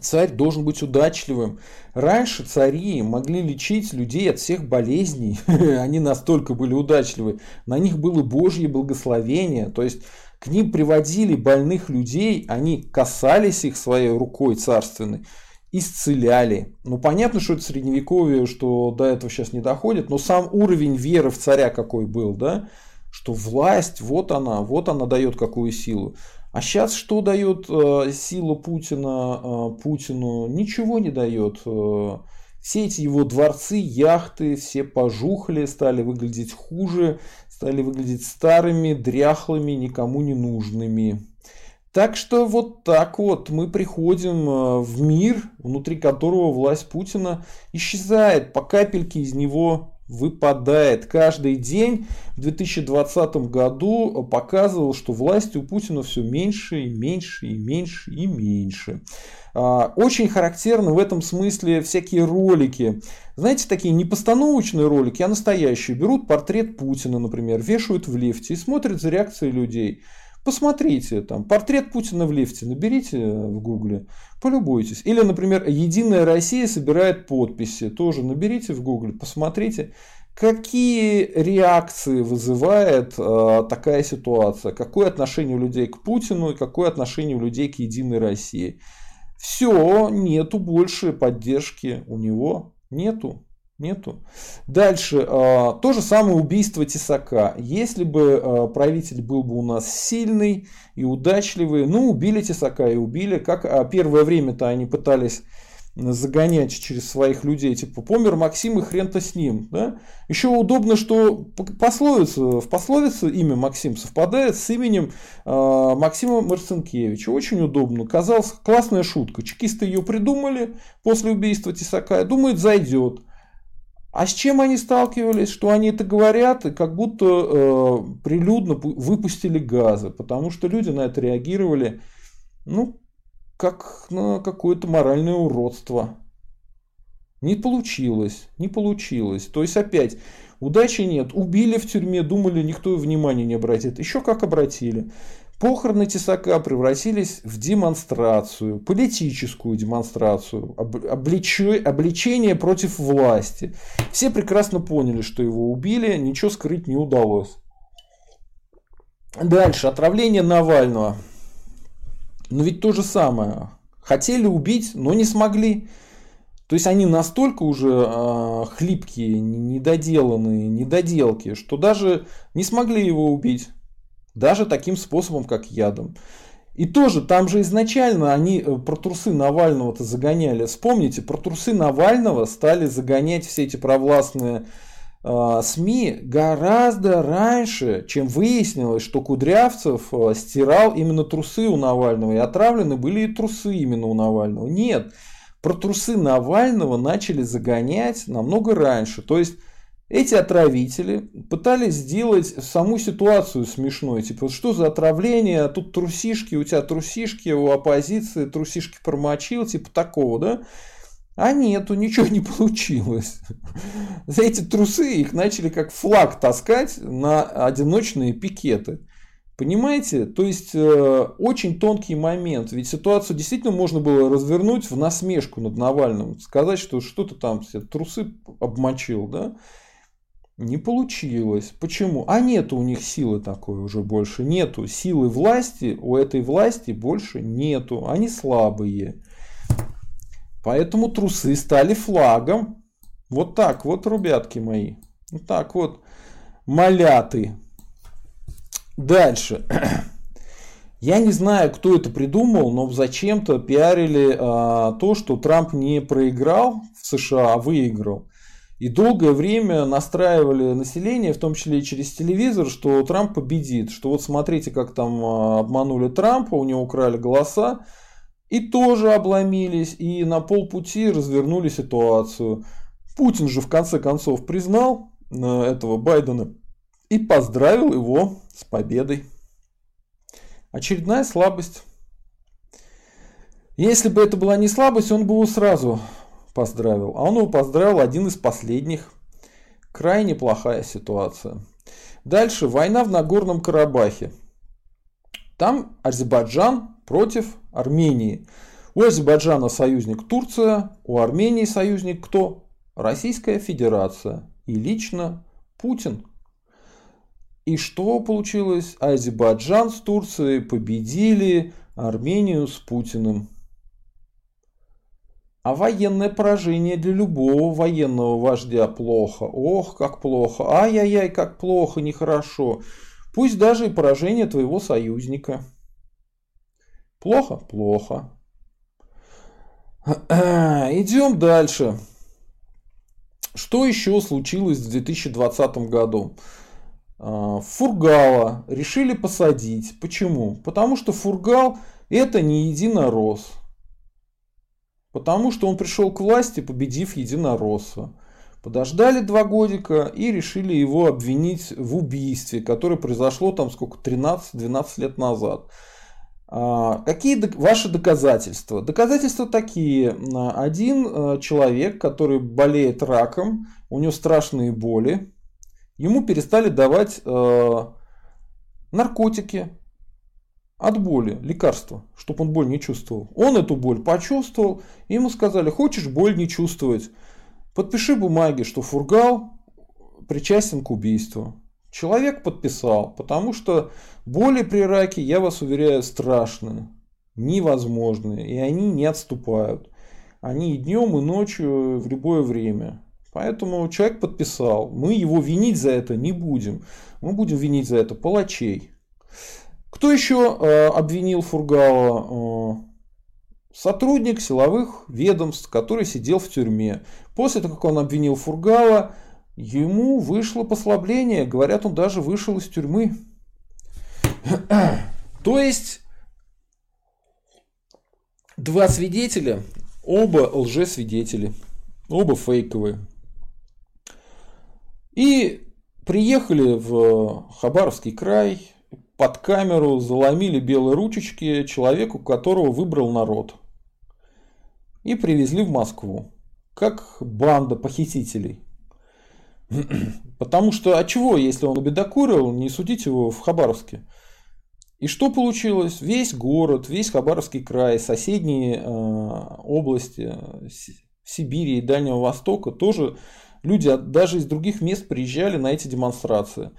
Царь должен быть удачливым. Раньше цари могли лечить людей от всех болезней. Они настолько были удачливы. На них было Божье благословение. То есть к ним приводили больных людей, они касались их своей рукой царственной исцеляли. Ну, понятно, что это средневековье, что до этого сейчас не доходит, но сам уровень веры в царя какой был, да, что власть, вот она, вот она дает какую силу. А сейчас что дает э, сила Путина э, Путину? Ничего не дает. Э, все эти его дворцы, яхты, все пожухли, стали выглядеть хуже, стали выглядеть старыми, дряхлыми, никому не нужными. Так что вот так вот мы приходим э, в мир, внутри которого власть Путина исчезает, по капельке из него выпадает. Каждый день в 2020 году показывал, что власти у Путина все меньше и меньше и меньше и меньше. А, очень характерны в этом смысле всякие ролики. Знаете, такие не постановочные ролики, а настоящие. Берут портрет Путина, например, вешают в лифте и смотрят за реакцией людей. Посмотрите, там, портрет Путина в лифте, наберите в гугле, полюбуйтесь. Или, например, Единая Россия собирает подписи, тоже наберите в гугле, посмотрите, какие реакции вызывает э, такая ситуация, какое отношение у людей к Путину и какое отношение у людей к Единой России. Все, нету больше поддержки у него, нету. Нету. Дальше. А, то же самое убийство Тесака. Если бы а, правитель был бы у нас сильный и удачливый, ну, убили Тесака и убили. Как а первое время-то они пытались загонять через своих людей, типа, помер Максим и хрен-то с ним. Да? Еще удобно, что пословица, в пословице имя Максим совпадает с именем Максима Марцинкевича. Очень удобно. Казалось, классная шутка. Чекисты ее придумали после убийства Тесака. Думают, зайдет. А с чем они сталкивались, что они это говорят, и как будто э, прилюдно выпустили газы, потому что люди на это реагировали, ну, как на какое-то моральное уродство. Не получилось, не получилось. То есть опять, удачи нет. Убили в тюрьме, думали, никто внимания не обратит. Еще как обратили. Похороны Тесака превратились в демонстрацию, политическую демонстрацию, обличение против власти. Все прекрасно поняли, что его убили, ничего скрыть не удалось. Дальше, отравление Навального. Но ведь то же самое. Хотели убить, но не смогли. То есть они настолько уже э, хлипкие, недоделанные, недоделки, что даже не смогли его убить. Даже таким способом, как ядом. И тоже там же изначально они э, про трусы Навального-то загоняли. Вспомните, про трусы Навального стали загонять все эти провластные э, СМИ гораздо раньше, чем выяснилось, что Кудрявцев э, стирал именно трусы у Навального. И отравлены были и трусы именно у Навального. Нет, про трусы Навального начали загонять намного раньше. То есть эти отравители пытались сделать саму ситуацию смешной. Типа, что за отравление, тут трусишки, у тебя трусишки, у оппозиции трусишки промочил, типа такого, да? А нету, ничего не получилось. За эти трусы их начали как флаг таскать на одиночные пикеты. Понимаете? То есть э, очень тонкий момент. Ведь ситуацию действительно можно было развернуть в насмешку над Навальным. Сказать, что что-то там все трусы обмочил, да? Не получилось. Почему? А нету у них силы такой уже больше. Нету силы власти, у этой власти больше нету. Они слабые. Поэтому трусы стали флагом. Вот так вот, ребятки мои. Вот так вот. Маляты. Дальше. Я не знаю, кто это придумал, но зачем-то пиарили а, то, что Трамп не проиграл в США, а выиграл. И долгое время настраивали население, в том числе и через телевизор, что Трамп победит. Что вот смотрите, как там а, обманули Трампа, у него украли голоса. И тоже обломились, и на полпути развернули ситуацию. Путин же в конце концов признал э, этого Байдена и поздравил его с победой. Очередная слабость. Если бы это была не слабость, он бы его сразу поздравил. А он его поздравил один из последних. Крайне плохая ситуация. Дальше война в Нагорном Карабахе. Там Азербайджан против Армении. У Азербайджана союзник Турция, у Армении союзник кто? Российская Федерация. И лично Путин. И что получилось? Азербайджан с Турцией победили Армению с Путиным. А военное поражение для любого военного вождя плохо. Ох, как плохо. Ай-яй-яй, как плохо, нехорошо. Пусть даже и поражение твоего союзника. Плохо? Плохо. Идем дальше. Что еще случилось в 2020 году? А, Фургала решили посадить. Почему? Потому что Фургал это не единорос. Потому что он пришел к власти, победив единоросса. Подождали два годика и решили его обвинить в убийстве, которое произошло там сколько, 13-12 лет назад. А, какие ваши доказательства? Доказательства такие. Один э, человек, который болеет раком, у него страшные боли, ему перестали давать э, наркотики, от боли лекарства, чтобы он боль не чувствовал. Он эту боль почувствовал, и ему сказали, хочешь боль не чувствовать, подпиши бумаги, что Фургал причастен к убийству. Человек подписал, потому что боли при раке, я вас уверяю, страшные, невозможные, и они не отступают. Они и днем, и ночью, в любое время. Поэтому человек подписал. Мы его винить за это не будем. Мы будем винить за это палачей. Кто еще э, обвинил Фургала? Э, сотрудник силовых ведомств, который сидел в тюрьме. После того, как он обвинил Фургала, ему вышло послабление. Говорят, он даже вышел из тюрьмы. То есть, два свидетеля, оба лжесвидетели, оба фейковые. И приехали в Хабаровский край, под камеру заломили белые ручечки человеку, которого выбрал народ. И привезли в Москву. Как банда похитителей. Потому что, а чего, если он убедокурил, не судить его в Хабаровске? И что получилось? Весь город, весь Хабаровский край, соседние э, области Сибири и Дальнего Востока тоже люди даже из других мест приезжали на эти демонстрации.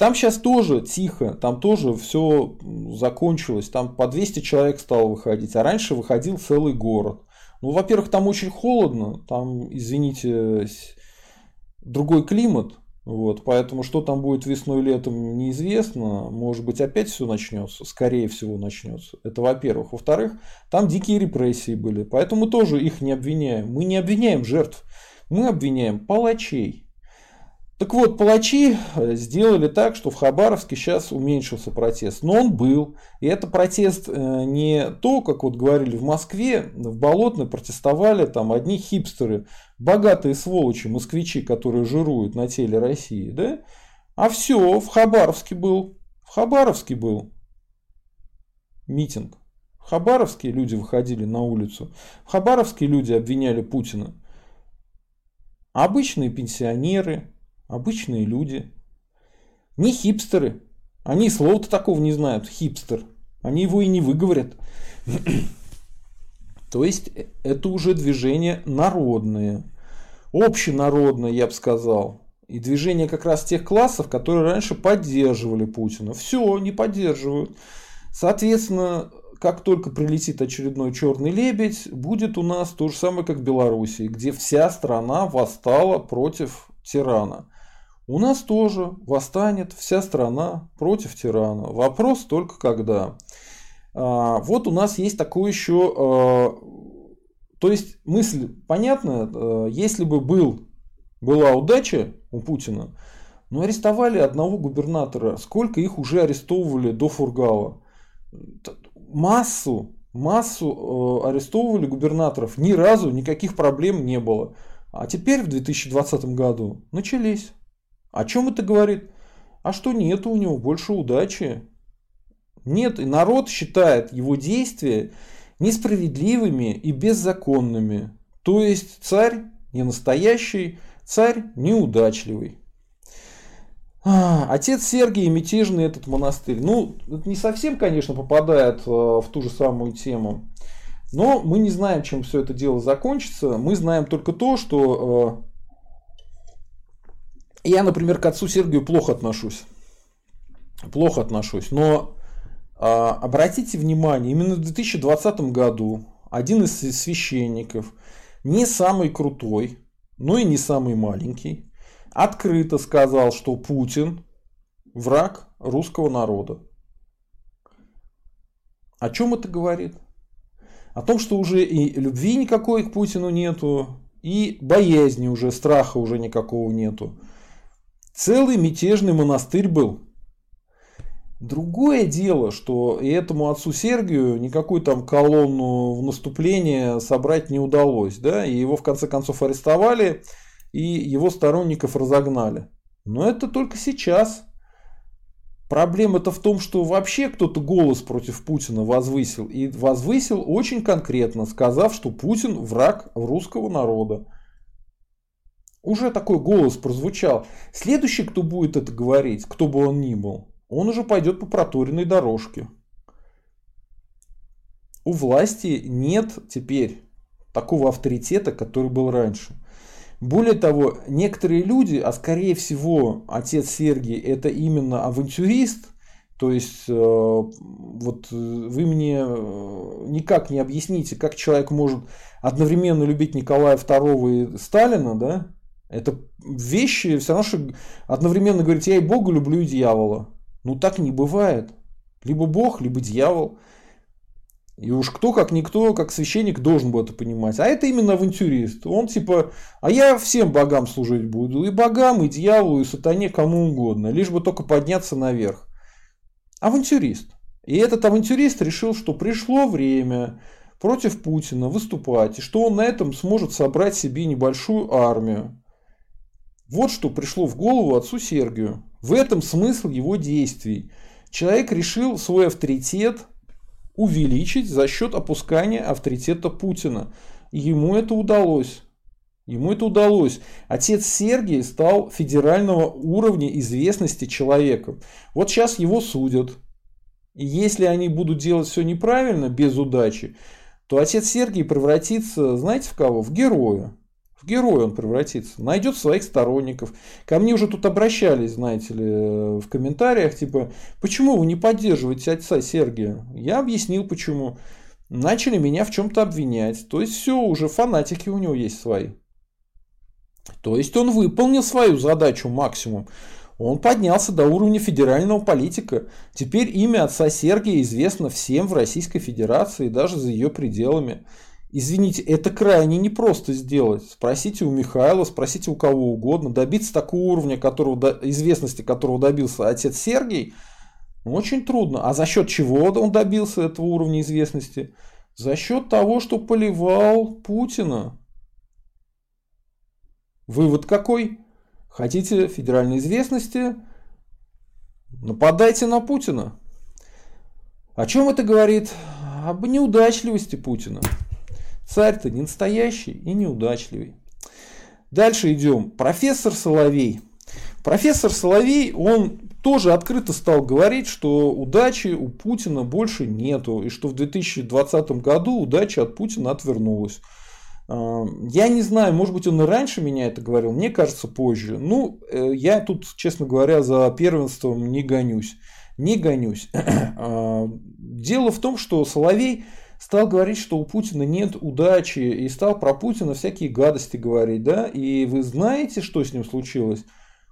Там сейчас тоже тихо, там тоже все закончилось, там по 200 человек стало выходить, а раньше выходил целый город. Ну, во-первых, там очень холодно, там, извините, другой климат, Вот, поэтому что там будет весной летом неизвестно. Может быть опять все начнется. Скорее всего начнется. Это во-первых. Во-вторых, там дикие репрессии были. Поэтому тоже их не обвиняем. Мы не обвиняем жертв. Мы обвиняем палачей. Так вот, палачи э, сделали так, что в Хабаровске сейчас уменьшился протест. Но он был. И это протест э, не то, как вот говорили в Москве, в Болотной протестовали там одни хипстеры, богатые сволочи, москвичи, которые жируют на теле России, да? А все, в Хабаровске был. В Хабаровске был митинг. В Хабаровске люди выходили на улицу. В Хабаровске люди обвиняли Путина. Обычные пенсионеры, Обычные люди. Не хипстеры. Они слова-то такого не знают. Хипстер. Они его и не выговорят. То есть э, это уже движение народное. Общенародное, я бы сказал. И движение как раз тех классов, которые раньше поддерживали Путина. Все, не поддерживают. Соответственно, как только прилетит очередной черный лебедь, будет у нас то же самое, как в Беларуси, где вся страна восстала против тирана. У нас тоже восстанет вся страна против тирана. Вопрос только когда. А, вот у нас есть такой еще... А, то есть мысль понятна, а, если бы был, была удача у Путина, ну арестовали одного губернатора, сколько их уже арестовывали до Фургала. Массу, массу арестовывали губернаторов, ни разу никаких проблем не было. А теперь в 2020 году начались. О чем это говорит? А что нет у него больше удачи. Нет, и народ считает его действия несправедливыми и беззаконными. То есть царь не настоящий, царь неудачливый. А, отец Сергий мятежный этот монастырь. Ну, это не совсем, конечно, попадает э, в ту же самую тему. Но мы не знаем, чем все это дело закончится. Мы знаем только то, что э, я, например, к отцу Сергию плохо отношусь. Плохо отношусь. Но а, обратите внимание, именно в 2020 году один из священников, не самый крутой, но и не самый маленький, открыто сказал, что Путин враг русского народа. О чем это говорит? О том, что уже и любви никакой к Путину нету, и боязни уже, страха уже никакого нету. Целый мятежный монастырь был. Другое дело, что и этому отцу Сергию никакую там колонну в наступление собрать не удалось. Да? И его в конце концов арестовали, и его сторонников разогнали. Но это только сейчас. Проблема-то в том, что вообще кто-то голос против Путина возвысил. И возвысил очень конкретно, сказав, что Путин враг русского народа. Уже такой голос прозвучал. Следующий, кто будет это говорить, кто бы он ни был, он уже пойдет по проторенной дорожке. У власти нет теперь такого авторитета, который был раньше. Более того, некоторые люди, а скорее всего отец Сергий это именно авантюрист, то есть э, вот вы мне э, никак не объясните, как человек может одновременно любить Николая II и Сталина, да, это вещи, все равно, что одновременно говорить, я и Бога люблю, и дьявола. Ну так не бывает. Либо Бог, либо дьявол. И уж кто, как никто, как священник, должен был это понимать. А это именно авантюрист. Он типа, а я всем богам служить буду. И богам, и дьяволу, и сатане, кому угодно. Лишь бы только подняться наверх. Авантюрист. И этот авантюрист решил, что пришло время против Путина выступать. И что он на этом сможет собрать себе небольшую армию. Вот что пришло в голову отцу Сергию. В этом смысл его действий. Человек решил свой авторитет увеличить за счет опускания авторитета Путина. Ему это удалось. Ему это удалось. Отец Сергий стал федерального уровня известности человеком. Вот сейчас его судят. И если они будут делать все неправильно, без удачи, то отец Сергий превратится, знаете в кого? В героя. В героя он превратится, найдет своих сторонников. Ко мне уже тут обращались, знаете ли, в комментариях, типа, почему вы не поддерживаете отца Сергия? Я объяснил, почему. Начали меня в чем-то обвинять. То есть все, уже фанатики у него есть свои. То есть он выполнил свою задачу максимум. Он поднялся до уровня федерального политика. Теперь имя отца Сергия известно всем в Российской Федерации, даже за ее пределами. Извините, это крайне непросто сделать. Спросите у Михаила, спросите у кого угодно. Добиться такого уровня, которого, известности которого добился отец Сергий, очень трудно. А за счет чего он добился этого уровня известности? За счет того, что поливал Путина. Вывод какой? Хотите федеральной известности? Нападайте на Путина. О чем это говорит? Об неудачливости Путина. Царь-то не настоящий и неудачливый. Дальше идем. Профессор Соловей. Профессор Соловей, он тоже открыто стал говорить, что удачи у Путина больше нету, и что в 2020 году удача от Путина отвернулась. А, я не знаю, может быть, он и раньше меня это говорил, мне кажется, позже. Ну, э, я тут, честно говоря, за первенством не гонюсь. Не гонюсь. А, дело в том, что Соловей стал говорить, что у Путина нет удачи, и стал про Путина всякие гадости говорить, да, и вы знаете, что с ним случилось?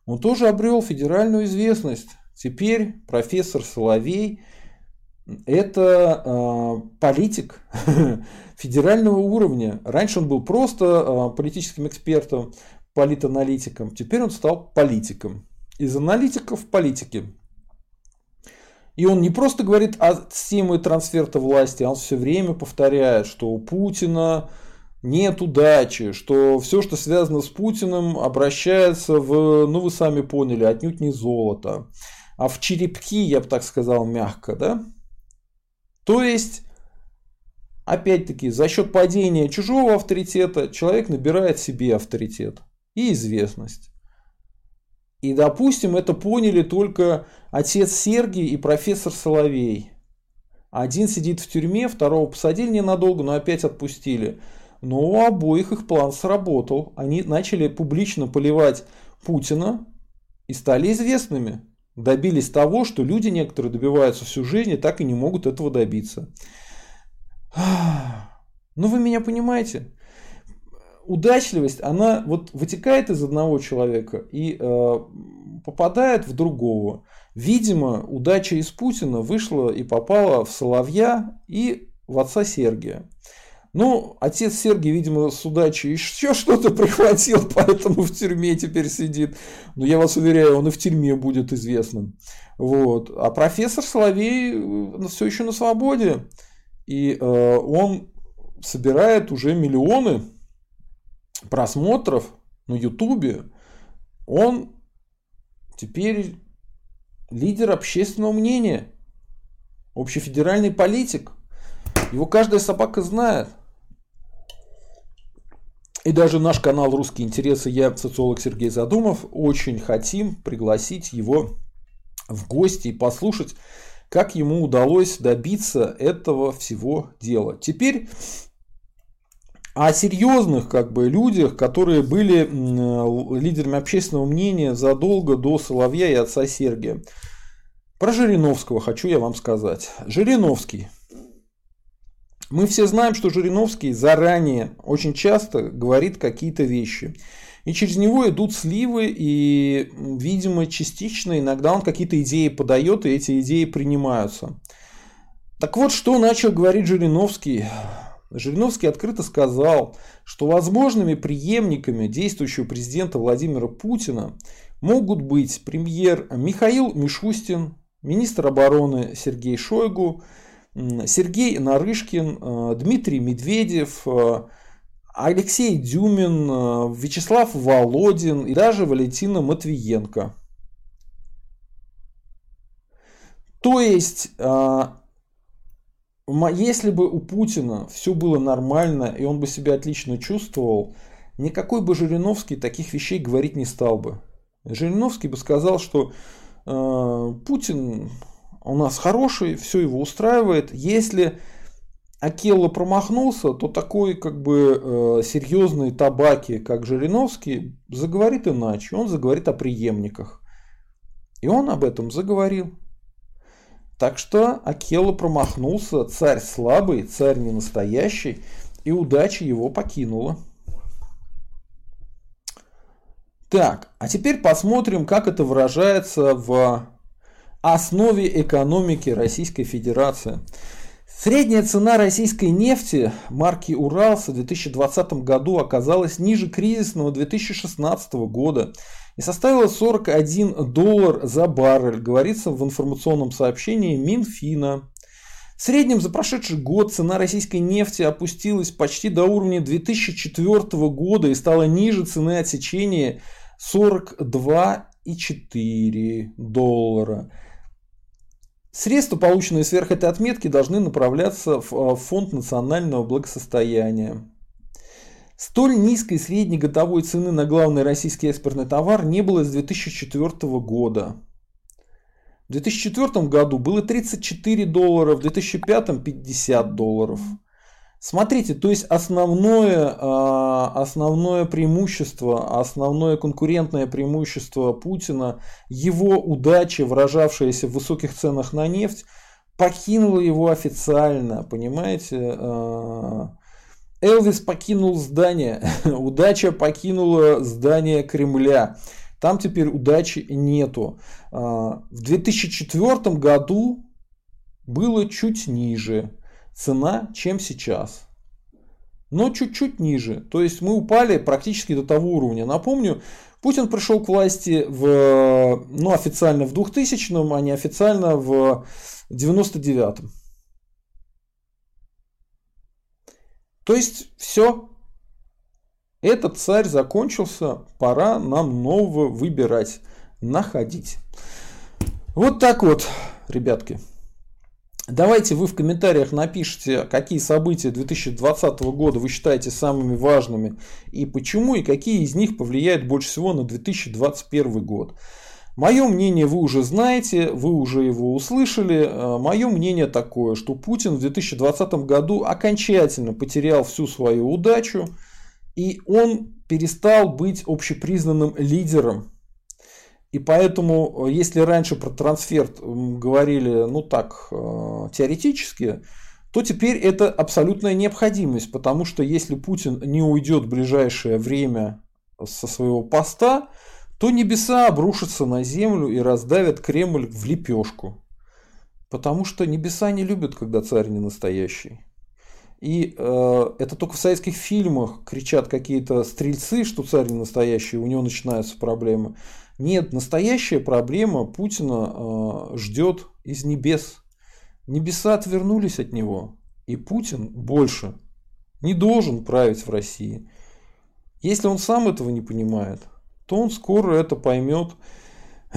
Он тоже обрел федеральную известность. Теперь профессор Соловей – это э, политик федерального уровня. Раньше он был просто э, политическим экспертом, политаналитиком. Теперь он стал политиком. Из аналитиков – политики. И он не просто говорит о теме трансферта власти, а он все время повторяет, что у Путина нет удачи, что все, что связано с Путиным, обращается в, ну вы сами поняли, отнюдь не золото, а в черепки, я бы так сказал, мягко, да? То есть, опять-таки, за счет падения чужого авторитета человек набирает себе авторитет и известность. И, допустим, это поняли только отец Сергий и профессор Соловей. Один сидит в тюрьме, второго посадили ненадолго, но опять отпустили. Но у обоих их план сработал. Они начали публично поливать Путина и стали известными. Добились того, что люди некоторые добиваются всю жизнь и так и не могут этого добиться. Ну вы меня понимаете? Удачливость, она вот вытекает из одного человека и э, попадает в другого. Видимо, удача из Путина вышла и попала в Соловья и в отца Сергия. Ну, отец Сергий, видимо, с удачей еще что-то прихватил, поэтому в тюрьме теперь сидит. Но я вас уверяю, он и в тюрьме будет известным. Вот. А профессор Соловей э, все еще на свободе. И э, он собирает уже миллионы просмотров на Ютубе, он теперь лидер общественного мнения, общефедеральный политик. Его каждая собака знает. И даже наш канал «Русские интересы», я, социолог Сергей Задумов, очень хотим пригласить его в гости и послушать, как ему удалось добиться этого всего дела. Теперь о серьезных как бы людях, которые были лидерами общественного мнения задолго до Соловья и отца Сергия. Про Жириновского хочу я вам сказать. Жириновский. Мы все знаем, что Жириновский заранее очень часто говорит какие-то вещи. И через него идут сливы, и, видимо, частично иногда он какие-то идеи подает, и эти идеи принимаются. Так вот, что начал говорить Жириновский Жириновский открыто сказал, что возможными преемниками действующего президента Владимира Путина могут быть премьер Михаил Мишустин, министр обороны Сергей Шойгу, Сергей Нарышкин, э, Дмитрий Медведев, э, Алексей Дюмин, э, Вячеслав Володин и даже Валентина Матвиенко. То есть если бы у Путина все было нормально, и он бы себя отлично чувствовал, никакой бы Жириновский таких вещей говорить не стал бы. Жириновский бы сказал, что э, Путин у нас хороший, все его устраивает. Если Акелло промахнулся, то такой как бы э, серьезный табаки, как Жириновский, заговорит иначе. Он заговорит о преемниках. И он об этом заговорил. Так что Акела промахнулся, царь слабый, царь не настоящий, и удача его покинула. Так, а теперь посмотрим, как это выражается в основе экономики Российской Федерации. Средняя цена российской нефти марки Уралс в 2020 году оказалась ниже кризисного 2016 года и составила 41 доллар за баррель, говорится в информационном сообщении Минфина. В среднем за прошедший год цена российской нефти опустилась почти до уровня 2004 года и стала ниже цены отсечения 42,4 доллара. Средства, полученные сверх этой отметки, должны направляться в Фонд национального благосостояния. Столь низкой средней годовой цены на главный российский экспортный товар не было с 2004 года. В 2004 году было 34 доллара, в 2005 50 долларов. Смотрите, то есть основное, а, основное преимущество, основное конкурентное преимущество Путина, его удача, выражавшаяся в высоких ценах на нефть, покинула его официально, понимаете? А, Элвис покинул здание, удача покинула здание Кремля. Там теперь удачи нету. А, в 2004 году было чуть ниже цена, чем сейчас. Но чуть-чуть ниже. То есть мы упали практически до того уровня. Напомню, Путин пришел к власти в, ну, официально в 2000-м, а не официально в 99-м. То есть все. Этот царь закончился, пора нам нового выбирать, находить. Вот так вот, ребятки. Давайте вы в комментариях напишите, какие события 2020 года вы считаете самыми важными и почему, и какие из них повлияют больше всего на 2021 год. Мое мнение вы уже знаете, вы уже его услышали. Э, Мое мнение такое, что Путин в 2020 году окончательно потерял всю свою удачу, и он перестал быть общепризнанным лидером и поэтому, э, если раньше про трансфер говорили, ну так, э, теоретически, то теперь это абсолютная необходимость, потому что если Путин не уйдет в ближайшее время со своего поста, то небеса обрушатся на землю и раздавят Кремль в лепешку. Потому что небеса не любят, когда царь не настоящий. И э, это только в советских фильмах кричат какие-то стрельцы, что царь не настоящий, у него начинаются проблемы. Нет, настоящая проблема Путина э, ждет из небес. Небеса отвернулись от него, и Путин больше не должен править в России. Если он сам этого не понимает, то он скоро это поймет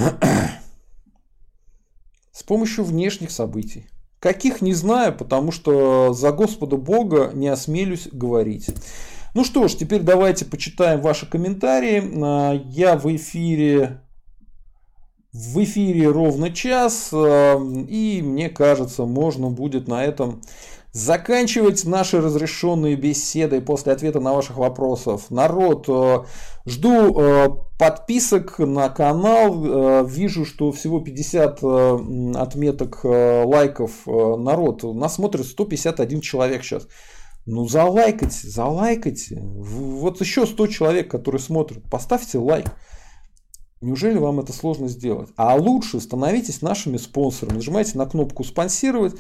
с помощью внешних событий. Каких не знаю, потому что за Господа Бога не осмелюсь говорить. Ну что ж, теперь давайте почитаем ваши комментарии. А, я в эфире в эфире ровно час, а, и мне кажется, можно будет на этом заканчивать наши разрешенные беседы после ответа на ваших вопросов. Народ, а, жду подписок на канал. Вижу, что всего 50 отметок лайков. Народ, нас смотрит 151 человек сейчас. Ну, залайкайте, залайкайте. Вот еще 100 человек, которые смотрят, поставьте лайк. Неужели вам это сложно сделать? А лучше становитесь нашими спонсорами. Нажимайте на кнопку «Спонсировать».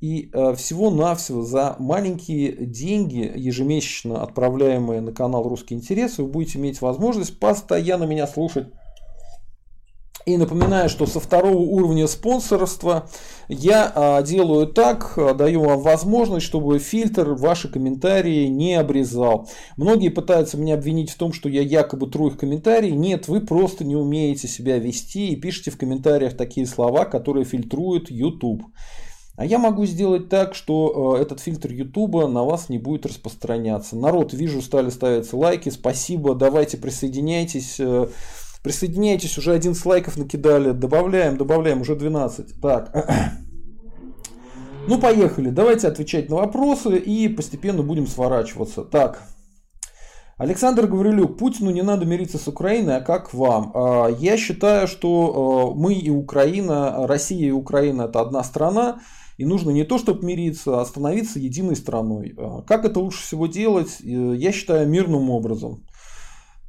И э, всего-навсего за маленькие деньги, ежемесячно отправляемые на канал «Русский интерес», вы будете иметь возможность постоянно меня слушать и напоминаю, что со второго уровня спонсорства я а, делаю так, а, даю вам возможность, чтобы фильтр ваши комментарии не обрезал. Многие пытаются меня обвинить в том, что я якобы тру их комментарии. Нет, вы просто не умеете себя вести и пишите в комментариях такие слова, которые фильтрует YouTube. А я могу сделать так, что э, этот фильтр YouTube на вас не будет распространяться. Народ, вижу, стали ставиться лайки. Спасибо, давайте присоединяйтесь. Э, Присоединяйтесь, уже 11 лайков накидали. Добавляем, добавляем, уже 12. Так. Ну, поехали. Давайте отвечать на вопросы и постепенно будем сворачиваться. Так. Александр Гаврилюк, Путину не надо мириться с Украиной, а как вам? А, я считаю, что а, мы и Украина, Россия и Украина это одна страна, и нужно не то, чтобы мириться, а становиться единой страной. А, как это лучше всего делать? Я считаю мирным образом.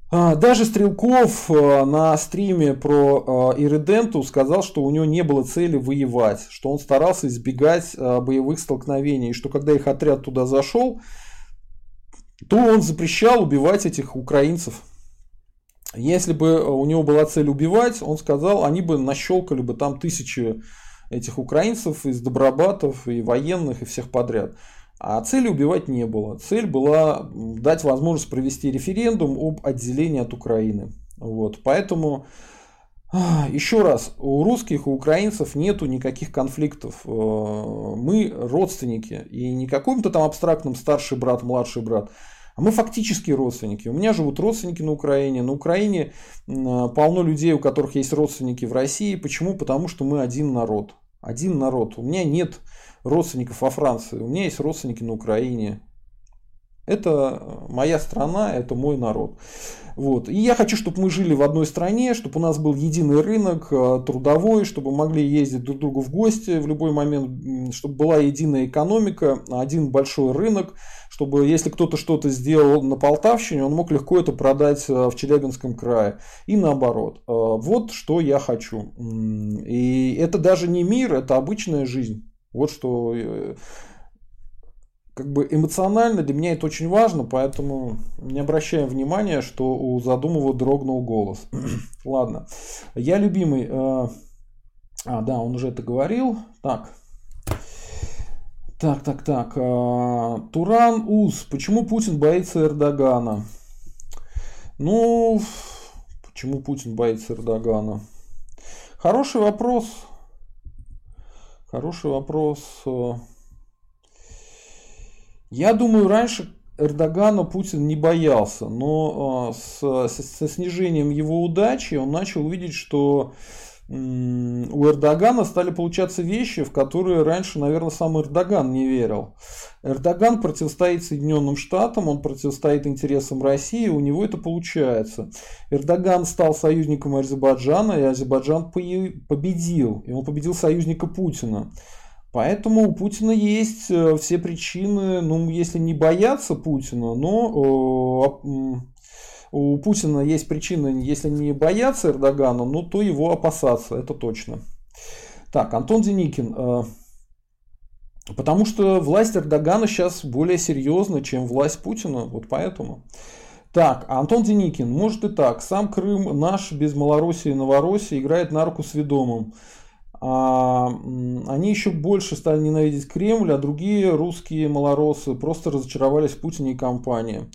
А, даже Стрелков э, на стриме про э, Ириденту сказал, что у него не было цели воевать, что он старался избегать э, боевых столкновений, и что когда их отряд туда зашел, то он запрещал убивать этих украинцев. Если бы у него была цель убивать, он сказал, они бы нащелкали бы там тысячи этих украинцев из добробатов и военных и всех подряд. А цели убивать не было. Цель была дать возможность провести референдум об отделении от Украины. Вот. Поэтому, а, еще раз, у русских, у украинцев нету никаких конфликтов. Э, мы родственники. И не каком-то там абстрактном старший брат, младший брат. А мы фактически родственники. У меня живут родственники на Украине. На Украине полно людей, у которых есть родственники в России. Почему? Потому что мы один народ. Один народ. У меня нет родственников во Франции, у меня есть родственники на Украине. Это моя страна, это мой народ. Вот. И я хочу, чтобы мы жили в одной стране, чтобы у нас был единый рынок э, трудовой, чтобы могли ездить друг к другу в гости в любой момент, чтобы была единая экономика, один большой рынок, чтобы если кто-то что-то сделал на Полтавщине, он мог легко это продать э, в Челябинском крае. И наоборот. Э, вот что я хочу. И это даже не мир, это обычная жизнь. Вот что э, как бы эмоционально для меня это очень важно, поэтому не обращаем внимания, что у задумого дрогнул голос. Ладно. Я любимый... Э, а, да, он уже это говорил. Так. Так, так, так. Э, Туран Уз. Почему Путин боится Эрдогана? Ну, почему Путин боится Эрдогана? Хороший вопрос. Хороший вопрос. Я думаю, раньше Эрдогана Путин не боялся, но а, с, со снижением его удачи он начал видеть, что у Эрдогана стали получаться вещи, в которые раньше, наверное, сам Эрдоган не верил. Эрдоган противостоит Соединенным Штатам, он противостоит интересам России, у него это получается. Эрдоган стал союзником Азербайджана, и Азербайджан победил, и он победил союзника Путина. Поэтому у Путина есть э, все причины, ну, если не бояться Путина, но э, у Путина есть причины, если не бояться Эрдогана, ну, то его опасаться, это точно. Так, Антон Деникин. Э, потому что власть Эрдогана сейчас более серьезна, чем власть Путина, вот поэтому. Так, Антон Деникин, может и так. Сам Крым наш без Малороссии и Новороссии играет на руку с ведомым. А, они еще больше стали ненавидеть Кремль, а другие русские малоросы просто разочаровались в Путине и компании.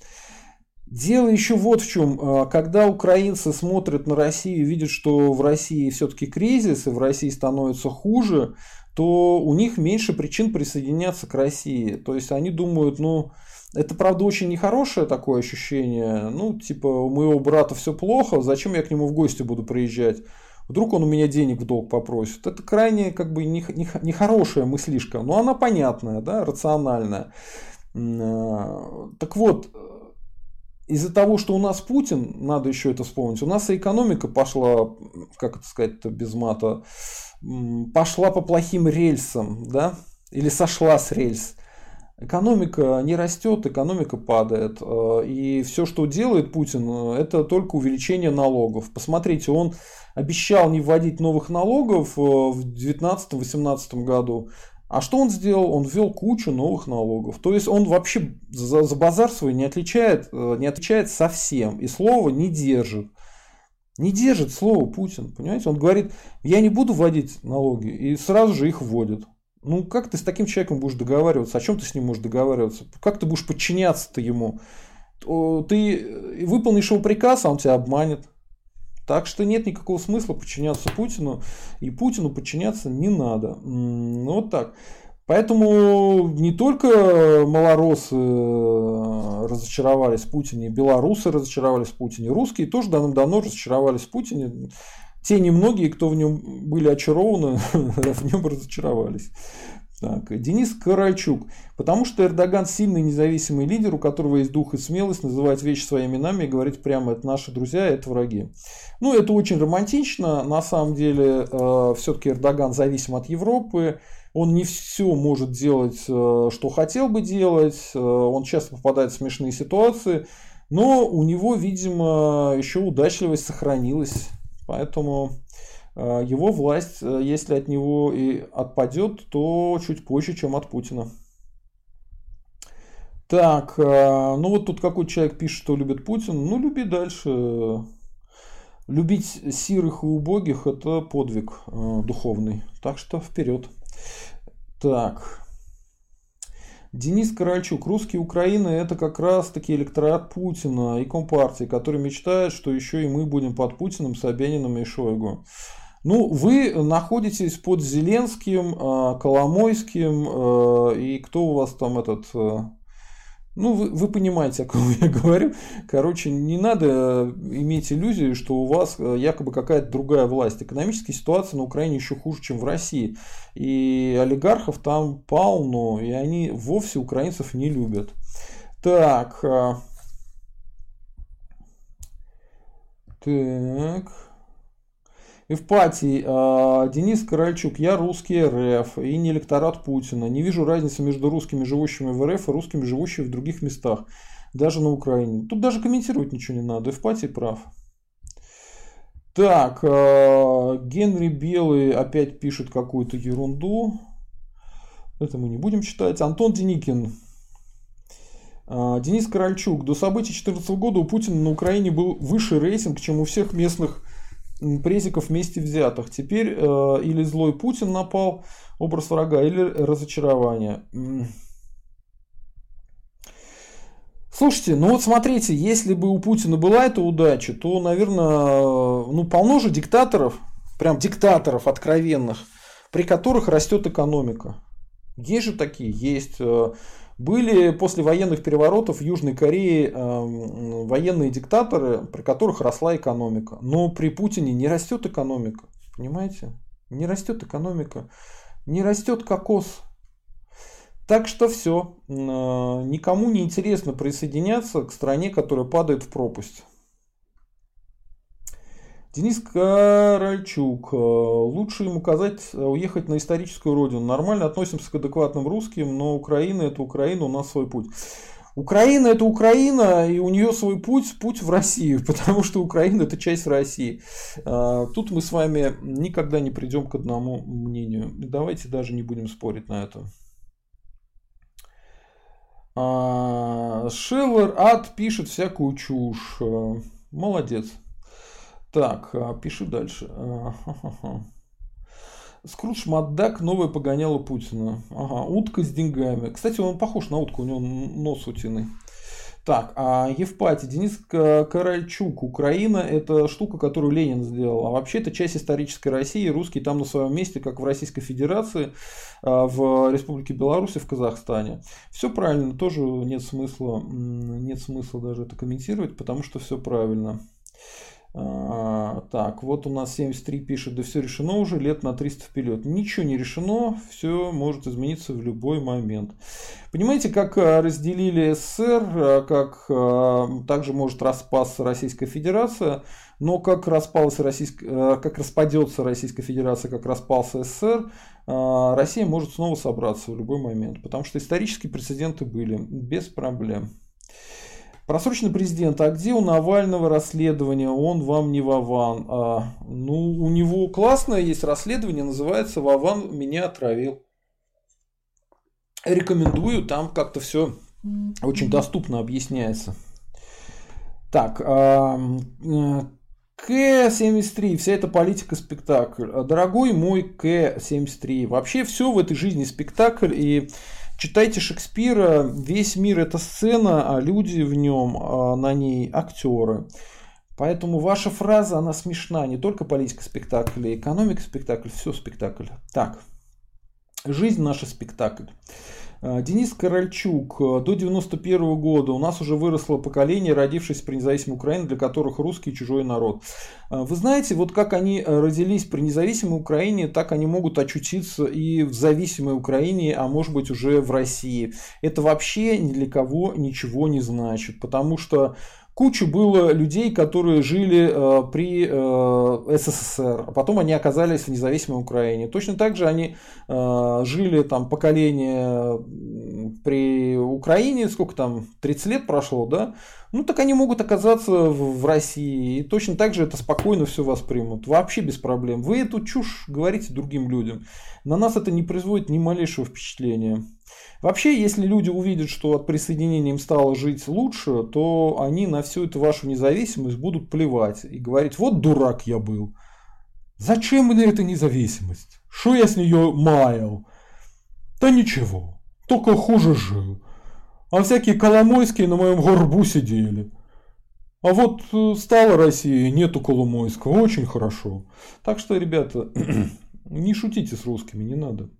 Дело еще вот в чем. А, когда украинцы смотрят на Россию и видят, что в России все-таки кризис, и в России становится хуже, то у них меньше причин присоединяться к России. То есть они думают, ну, это, правда, очень нехорошее такое ощущение. Ну, типа, у моего брата все плохо, зачем я к нему в гости буду приезжать? Вдруг он у меня денег в долг попросит. Это крайне как бы нехорошая мыслишка, но она понятная, да, рациональная. А, так вот, из-за того, что у нас Путин, надо еще это вспомнить, у нас и экономика пошла, как это сказать без мата, пошла по плохим рельсам, да, или сошла с рельс. Экономика не растет, экономика падает. Э, и все, что делает Путин, э, это только увеличение налогов. Посмотрите, он обещал не вводить новых налогов э, в 2019-2018 году. А что он сделал? Он ввел кучу новых налогов. То есть он вообще за, за базар свой не отличает, не отличает совсем. И слова не держит. Не держит слово Путин. Понимаете? Он говорит, я не буду вводить налоги. И сразу же их вводит. Ну, как ты с таким человеком будешь договариваться? О чем ты с ним можешь договариваться? Как ты будешь подчиняться-то ему? Ты выполнишь его приказ, а он тебя обманет. Так что нет никакого смысла подчиняться Путину, и Путину подчиняться не надо. Вот так. Поэтому не только малоросы э, разочаровались в Путине, белорусы разочаровались в Путине, русские тоже давно-давно разочаровались в Путине те немногие, кто в нем были очарованы, в нем разочаровались. Так, Денис Карачук. Потому что Эрдоган сильный независимый лидер, у которого есть дух и смелость называть вещи своими именами и говорить прямо, это наши друзья, это враги. Ну, это очень романтично. На самом деле, э, все-таки Эрдоган зависим от Европы. Он не все может делать, э, что хотел бы делать. Э, он часто попадает в смешные ситуации. Но у него, видимо, еще удачливость сохранилась. Поэтому его власть, э, если от него и отпадет, то чуть позже, чем от Путина. Так, э, ну вот тут какой человек пишет, что любит Путина. Ну, люби дальше. Любить сирых и убогих – это подвиг духовный. Так что вперед. Так. Денис Корольчук. Русские Украины это как раз таки электорат Путина и Компартии, который мечтает, что еще и мы будем под Путиным, Собяниным и Шойгу. Ну, вы находитесь под Зеленским, а, Коломойским, а, и кто у вас там этот а, ну, вы, вы понимаете, о ком я говорю. Короче, не надо э, иметь иллюзию, что у вас э, якобы какая-то другая власть. Экономическая ситуация на Украине еще хуже, чем в России. И олигархов там полно, и они вовсе украинцев не любят. Так. Э, так. Евпатий, э, Денис Корольчук, я русский РФ и не электорат Путина. Не вижу разницы между русскими, живущими в РФ и русскими, живущими в других местах, даже на Украине. Тут даже комментировать ничего не надо. Евпатий прав. Так, э, Генри Белый опять пишет какую-то ерунду. Это мы не будем читать. Антон Деникин. Э, Денис Корольчук. До событий 2014 года у Путина на Украине был выше рейтинг, чем у всех местных презиков вместе взятых. Теперь э, или злой Путин напал, образ врага, или разочарование. Слушайте, ну вот смотрите, если бы у Путина была эта удача, то, наверное, ну полно же диктаторов, прям диктаторов откровенных, при которых растет экономика. Есть же такие, есть. Были после военных переворотов в Южной Корее э, военные диктаторы, при которых росла экономика. Но при Путине не растет экономика. Понимаете? Не растет экономика. Не растет кокос. Так что все. Э, никому не интересно присоединяться к стране, которая падает в пропасть. Денис Корольчук. Э, лучше ему указать э, уехать на историческую родину. Нормально относимся к адекватным русским, но Украина это Украина, у нас свой путь. Украина это Украина, и у нее свой путь, путь в Россию, потому что Украина это часть России. Э, тут мы с вами никогда не придем к одному мнению. Давайте даже не будем спорить на это. Шиллер ад пишет всякую чушь. Молодец. Так, а, пишу дальше. Скрудж Макдак, новое погоняло Путина. Ага, утка с деньгами. Кстати, он похож на утку, у него нос утиный. Так, а Евпатий, Денис Каральчук. Украина – это штука, которую Ленин сделал. А вообще это часть исторической России. Русские там на своем месте, как в Российской Федерации, а, в Республике Беларусь, в Казахстане. Все правильно, тоже нет смысла, нет смысла даже это комментировать, потому что все правильно. А, так, вот у нас 73 пишет, да все решено уже, лет на 300 вперед. Ничего не решено, все может измениться в любой момент. Понимаете, как а, разделили СССР, а, как также может распасться Российская Федерация, но как, распалась Российская, как распадется Российская Федерация, как распался СССР, Россия может снова собраться в любой момент, потому что исторические прецеденты были без проблем. Просроченный президент, а где у Навального расследование? Он вам не Вован. А, ну, у него классное есть расследование, называется «Вован меня отравил». Рекомендую, там как-то все очень доступно объясняется. Так, а, К-73, вся эта политика спектакль. Дорогой мой К-73, вообще все в этой жизни спектакль, и Читайте Шекспира, весь мир это сцена, а люди в нем, а на ней актеры. Поэтому ваша фраза, она смешна. Не только политика спектакля, экономика спектакль, все спектакль. Так, жизнь наша спектакль. А, Денис Корольчук. До 91 года у нас уже выросло поколение, родившееся при независимой Украине, для которых русский чужой народ. А, вы знаете, вот как они э, родились при независимой Украине, так они могут очутиться и в зависимой Украине, а может быть уже в России. Это вообще ни для кого ничего не значит, потому что Куча было людей, которые жили э, при э, СССР, а потом они оказались в независимой Украине. Точно так же они э, жили там поколение при Украине, сколько там, 30 лет прошло, да? Ну так они могут оказаться в России. И точно так же это спокойно все воспримут. Вообще без проблем. Вы эту чушь говорите другим людям. На нас это не производит ни малейшего впечатления. Вообще, если люди увидят, что от присоединения им стало жить лучше, то они на всю эту вашу независимость будут плевать и говорить, вот дурак я был. Зачем мне эта независимость? Что я с нее маял? Да ничего, только хуже жил. А всякие Коломойские на моем горбу сидели. А вот э, стала Россия, нету Коломойского, очень хорошо. Так что, ребята, не шутите с русскими, не надо.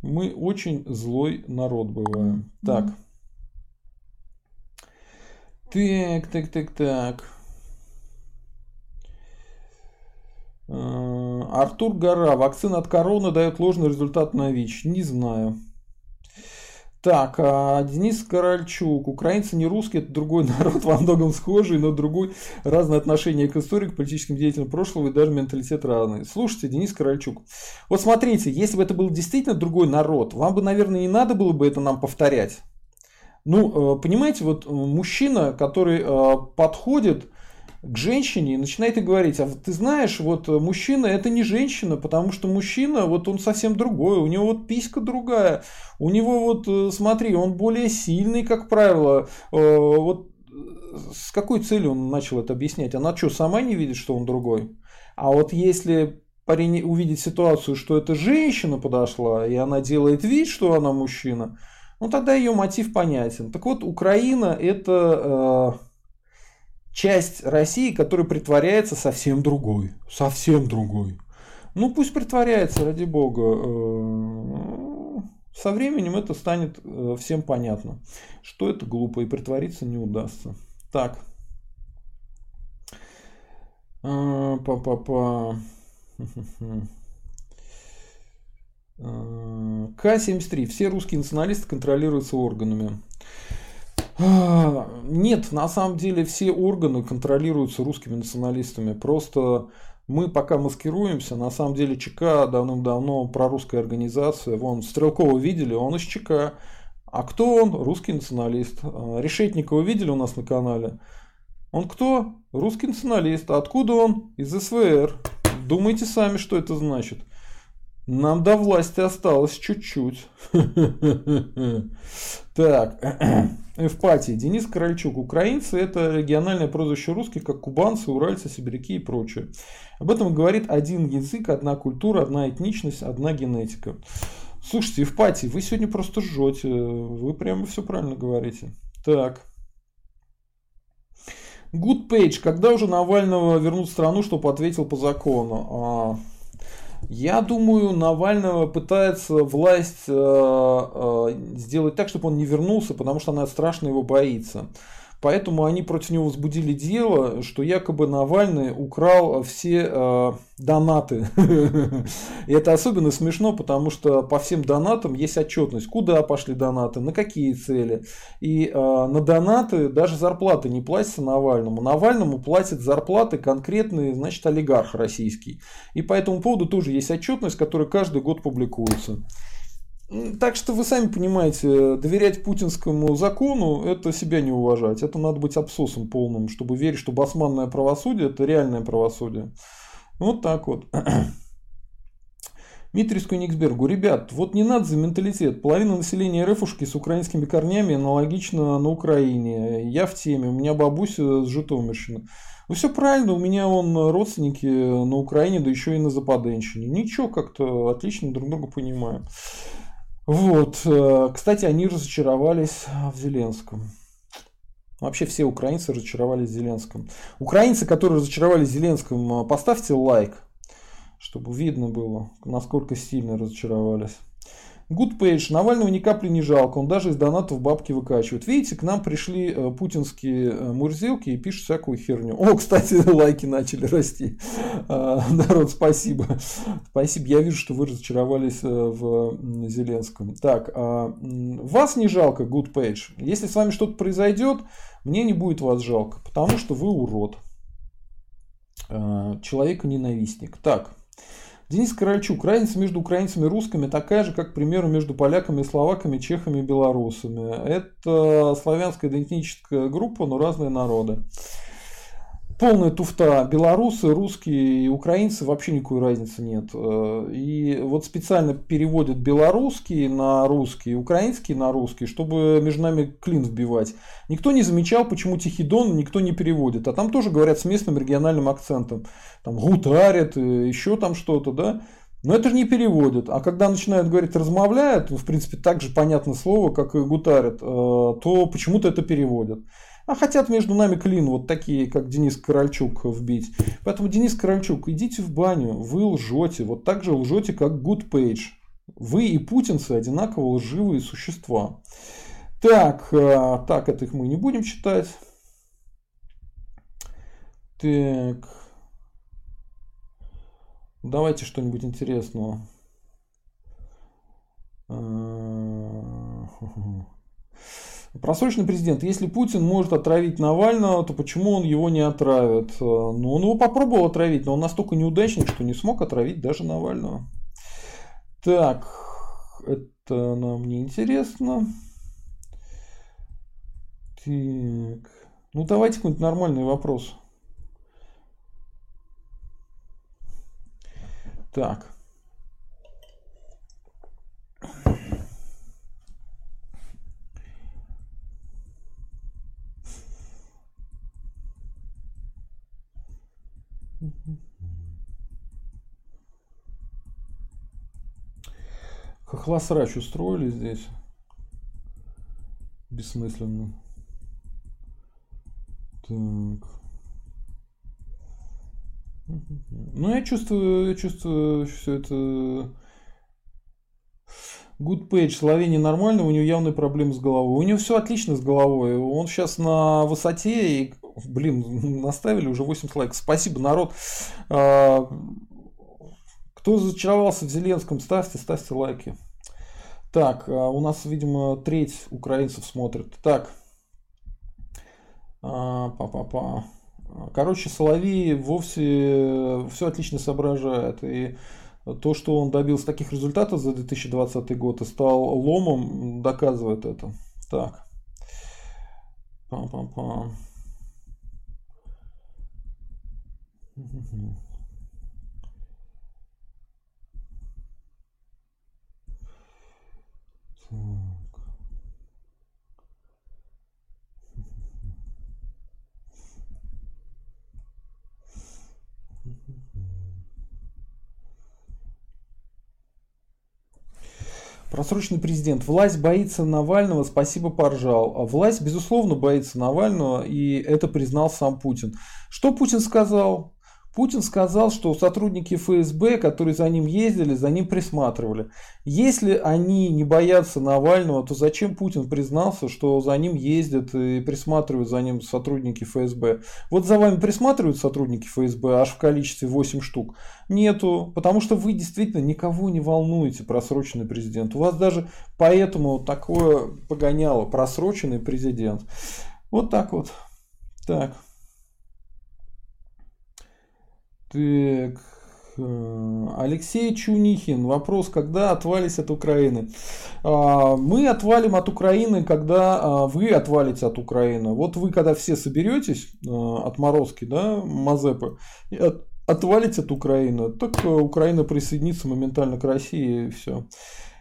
Мы очень злой народ бываем. Так. Так, так, так, так. Э, Артур Гора. Вакцина от короны дает ложный результат на ВИЧ. Не знаю. Так, а Денис Корольчук. Украинцы не русские, это другой народ, во многом схожий, но другой. Разное отношение к истории, к политическим деятелям прошлого и даже менталитет разный. Слушайте, Денис Корольчук. Вот смотрите, если бы это был действительно другой народ, вам бы, наверное, не надо было бы это нам повторять. Ну, э, понимаете, вот мужчина, который э, подходит к женщине и начинает ей говорить, а ты знаешь, вот э, мужчина это не женщина, потому что мужчина, вот он совсем другой, у него вот писька другая, у него вот, э, смотри, он более сильный, как правило, э, вот с какой целью он начал это объяснять? Она что, сама не видит, что он другой? А вот если парень увидит ситуацию, что это женщина подошла, и она делает вид, что она мужчина, ну тогда ее мотив понятен. Так вот, Украина это часть России, которая притворяется совсем другой. Совсем другой. Ну пусть притворяется, ради бога. Э, со временем это станет э, всем понятно, что это глупо и притвориться не удастся. Так. Э, па-па-па. К-73. Все русские националисты контролируются органами. А, нет, на самом деле все органы контролируются русскими националистами. Просто мы пока маскируемся, на самом деле ЧК давным-давно прорусская организация. Вон, Стрелкова видели, он из ЧК. А кто он? Русский националист. А, Решетникова видели у нас на канале? Он кто? Русский националист. А откуда он? Из СВР. Думайте сами, что это значит. Нам до власти осталось чуть-чуть. Так, Эвпатия. Денис Корольчук. Украинцы – это региональное прозвище русских, как кубанцы, уральцы, сибиряки и прочее. Об этом говорит один язык, одна культура, одна этничность, одна генетика. Слушайте, Евпатий, вы сегодня просто жжете. Вы прямо все правильно говорите. Так. Good Page. Когда уже Навального вернут в страну, чтобы ответил по закону? А, я думаю, Навального пытается власть э, э, сделать так, чтобы он не вернулся, потому что она страшно его боится. Поэтому они против него возбудили дело, что якобы Навальный украл все э, донаты. И это особенно смешно, потому что по всем донатам есть отчетность, куда пошли донаты, на какие цели. И э, на донаты даже зарплаты не платятся Навальному. Навальному платят зарплаты конкретные, значит, олигарх российский. И по этому поводу тоже есть отчетность, которая каждый год публикуется. Так что вы сами понимаете, доверять путинскому закону – это себя не уважать. Это надо быть абсосом полным, чтобы верить, что басманное правосудие – это реальное правосудие. Вот так вот. Дмитрий Скуниксбергу. Ребят, вот не надо за менталитет. Половина населения РФушки с украинскими корнями аналогично на Украине. Я в теме. У меня бабуся с Житомирщины. Ну все правильно, у меня он родственники на Украине, да еще и на Западенщине. Ничего, как-то отлично друг друга понимаем. Вот. Э, кстати, они разочаровались в Зеленском. Вообще все украинцы разочаровались в Зеленском. Украинцы, которые разочаровались в Зеленском, э, поставьте лайк, чтобы видно было, насколько сильно разочаровались. Page. Навального ни капли не жалко. Он даже из донатов бабки выкачивает. Видите, к нам пришли э, путинские э, мурзилки и пишут всякую херню. О, кстати, лайки начали расти. Э, народ, спасибо. Спасибо. Я вижу, что вы разочаровались э, в Зеленском. Так, э, вас не жалко, page. Если с вами что-то произойдет, мне не будет вас жалко, потому что вы урод. Э, человека ненавистник. Так, Денис Корольчук. Разница между украинцами и русскими такая же, как, к примеру, между поляками и словаками, чехами и белорусами. Это славянская идентическая группа, но разные народы полная туфта. Белорусы, русские и украинцы вообще никакой разницы нет. Э, и вот специально переводят белорусский на русский, украинский на русский, чтобы между нами клин вбивать. Никто не замечал, почему Тихий Дон никто не переводит. А там тоже говорят с местным региональным акцентом. Там гутарят, э, еще там что-то, да. Но это же не переводят. А когда начинают говорить размовляют, в принципе, так же понятное слово, как и гутарят, э, то почему-то это переводят а хотят между нами клин, вот такие, как Денис Корольчук, вбить. Поэтому, Денис Корольчук, идите в баню, вы лжете, вот так же лжете, как Page. Вы и путинцы одинаково лживые существа. Так, э, так, это их мы не будем читать. Так. Давайте что-нибудь интересного. Просроченный президент. Если Путин может отравить Навального, то почему он его не отравит? Э, ну, он его попробовал отравить, но он настолько неудачник, что не смог отравить даже Навального. Так, это нам не интересно. Так. Ну, давайте какой-нибудь нормальный вопрос. Так. Хохлосрач устроили здесь. Бессмысленно. Так. Ну, я чувствую, я чувствую все это... Good Page, Словения нормально, у него явные проблемы с головой. У него все отлично с головой. Он сейчас на высоте и Блин, наставили уже 80 лайков. Спасибо, народ. А, кто зачаровался в Зеленском, ставьте, ставьте лайки. Так, а, у нас, видимо, треть украинцев смотрит. Так. Па-па-па. Короче, Соловей вовсе все отлично соображает. И то, что он добился таких результатов за 2020 год и стал ломом, доказывает это. Так. Па-па-па. Просроченный президент. Власть боится Навального, спасибо, поржал. А власть, безусловно, боится Навального, и это признал сам Путин. Что Путин сказал? Путин сказал, что сотрудники ФСБ, которые за ним ездили, за ним присматривали. Если они не боятся Навального, то зачем Путин признался, что за ним ездят и присматривают за ним сотрудники ФСБ? Вот за вами присматривают сотрудники ФСБ аж в количестве 8 штук? Нету, потому что вы действительно никого не волнуете, просроченный президент. У вас даже поэтому такое погоняло, просроченный президент. Вот так вот. Так. Так. Э, Алексей Чунихин. Вопрос, когда отвались от Украины? А, мы отвалим от Украины, когда а, вы отвалите от Украины. Вот вы, когда все соберетесь, э, отморозки, да, Мазепы, отвалите от Украины, так Украина присоединится моментально к России и все.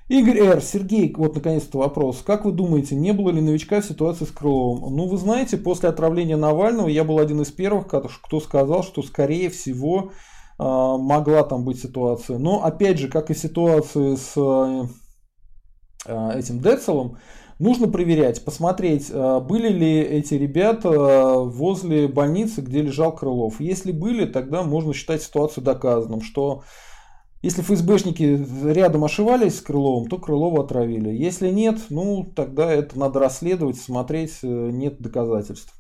Игорь Р. Сергей, вот наконец-то вопрос. Как вы думаете, не было ли новичка в ситуации с Крыловым? Ну, вы знаете, после отравления Навального я был один из первых, кто сказал, что скорее всего а, могла там быть ситуация. Но опять же, как и ситуации с а, этим Децелом, нужно проверять, посмотреть, а, были ли эти ребята возле больницы, где лежал Крылов. Если были, тогда можно считать ситуацию доказанным, что если ФСБшники рядом ошивались с Крыловым, то Крылова отравили. Если нет, ну тогда это надо расследовать, смотреть, э, нет доказательств.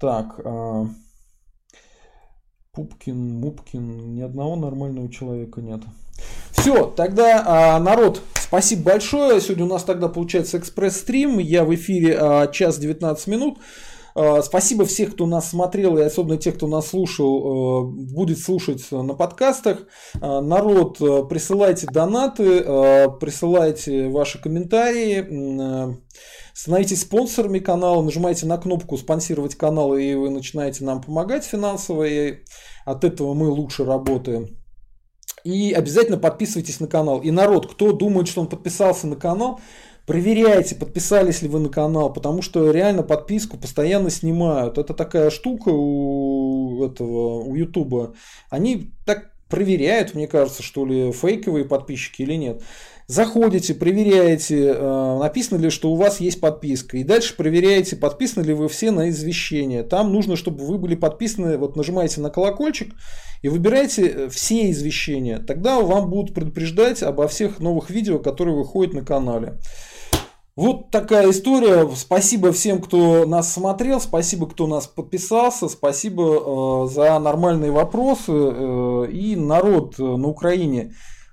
Так, а, Пупкин, Мупкин, ни одного нормального человека нет. Все, тогда, а, народ, спасибо большое. Сегодня у нас тогда получается экспресс-стрим. Я в эфире а, час 19 минут. Э, спасибо всех, кто нас смотрел, и особенно тех, кто нас слушал, э, будет слушать на подкастах. Э, народ, присылайте донаты, присылайте ваши комментарии. Становитесь спонсорами канала, нажимайте на кнопку «Спонсировать канал», и вы начинаете нам помогать финансово, и от этого мы лучше работаем. И обязательно подписывайтесь на канал. И народ, кто думает, что он подписался на канал, проверяйте, подписались ли вы на канал, потому что реально подписку постоянно снимают. Это такая штука у этого, у Ютуба. Они так проверяют, мне кажется, что ли, фейковые подписчики или нет. Заходите, проверяете, э, написано ли, что у вас есть подписка. И дальше проверяете, подписаны ли вы все на извещения. Там нужно, чтобы вы были подписаны, вот нажимаете на колокольчик и выбираете э, все извещения. Тогда вам будут предупреждать обо всех новых видео, которые выходят на канале. Вот такая история. Спасибо всем, кто нас смотрел, спасибо, кто нас подписался, спасибо э, за нормальные вопросы. Э, и народ э, на Украине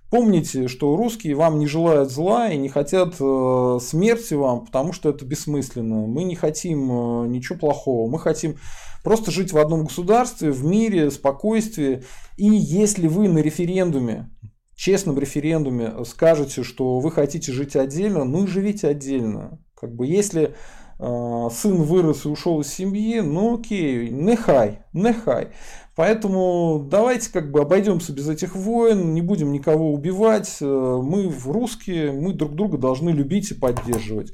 Помните, что русские вам не желают зла и не хотят э, смерти вам, потому что это бессмысленно. Мы не хотим э, ничего плохого. Мы хотим просто жить в одном государстве, в мире, спокойствии. И если вы на референдуме, честном референдуме скажете, что вы хотите жить отдельно, ну и живите отдельно. Как бы если э, сын вырос и ушел из семьи, ну окей, нехай, нехай. Поэтому давайте как бы обойдемся без этих войн, не будем никого убивать. Э, мы русские, мы друг друга должны любить и поддерживать.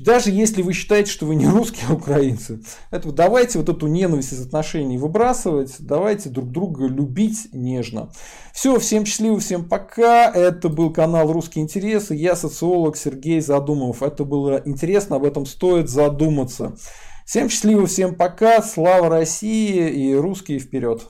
Даже если вы считаете, что вы не русские, а украинцы, это давайте вот эту ненависть из отношений выбрасывать, давайте друг друга любить нежно. Все, всем счастливо, всем пока. Это был канал Русские интересы. Я социолог Сергей Задумов. Это было интересно, об этом стоит задуматься. Всем счастливо, всем пока, слава России и русские вперед!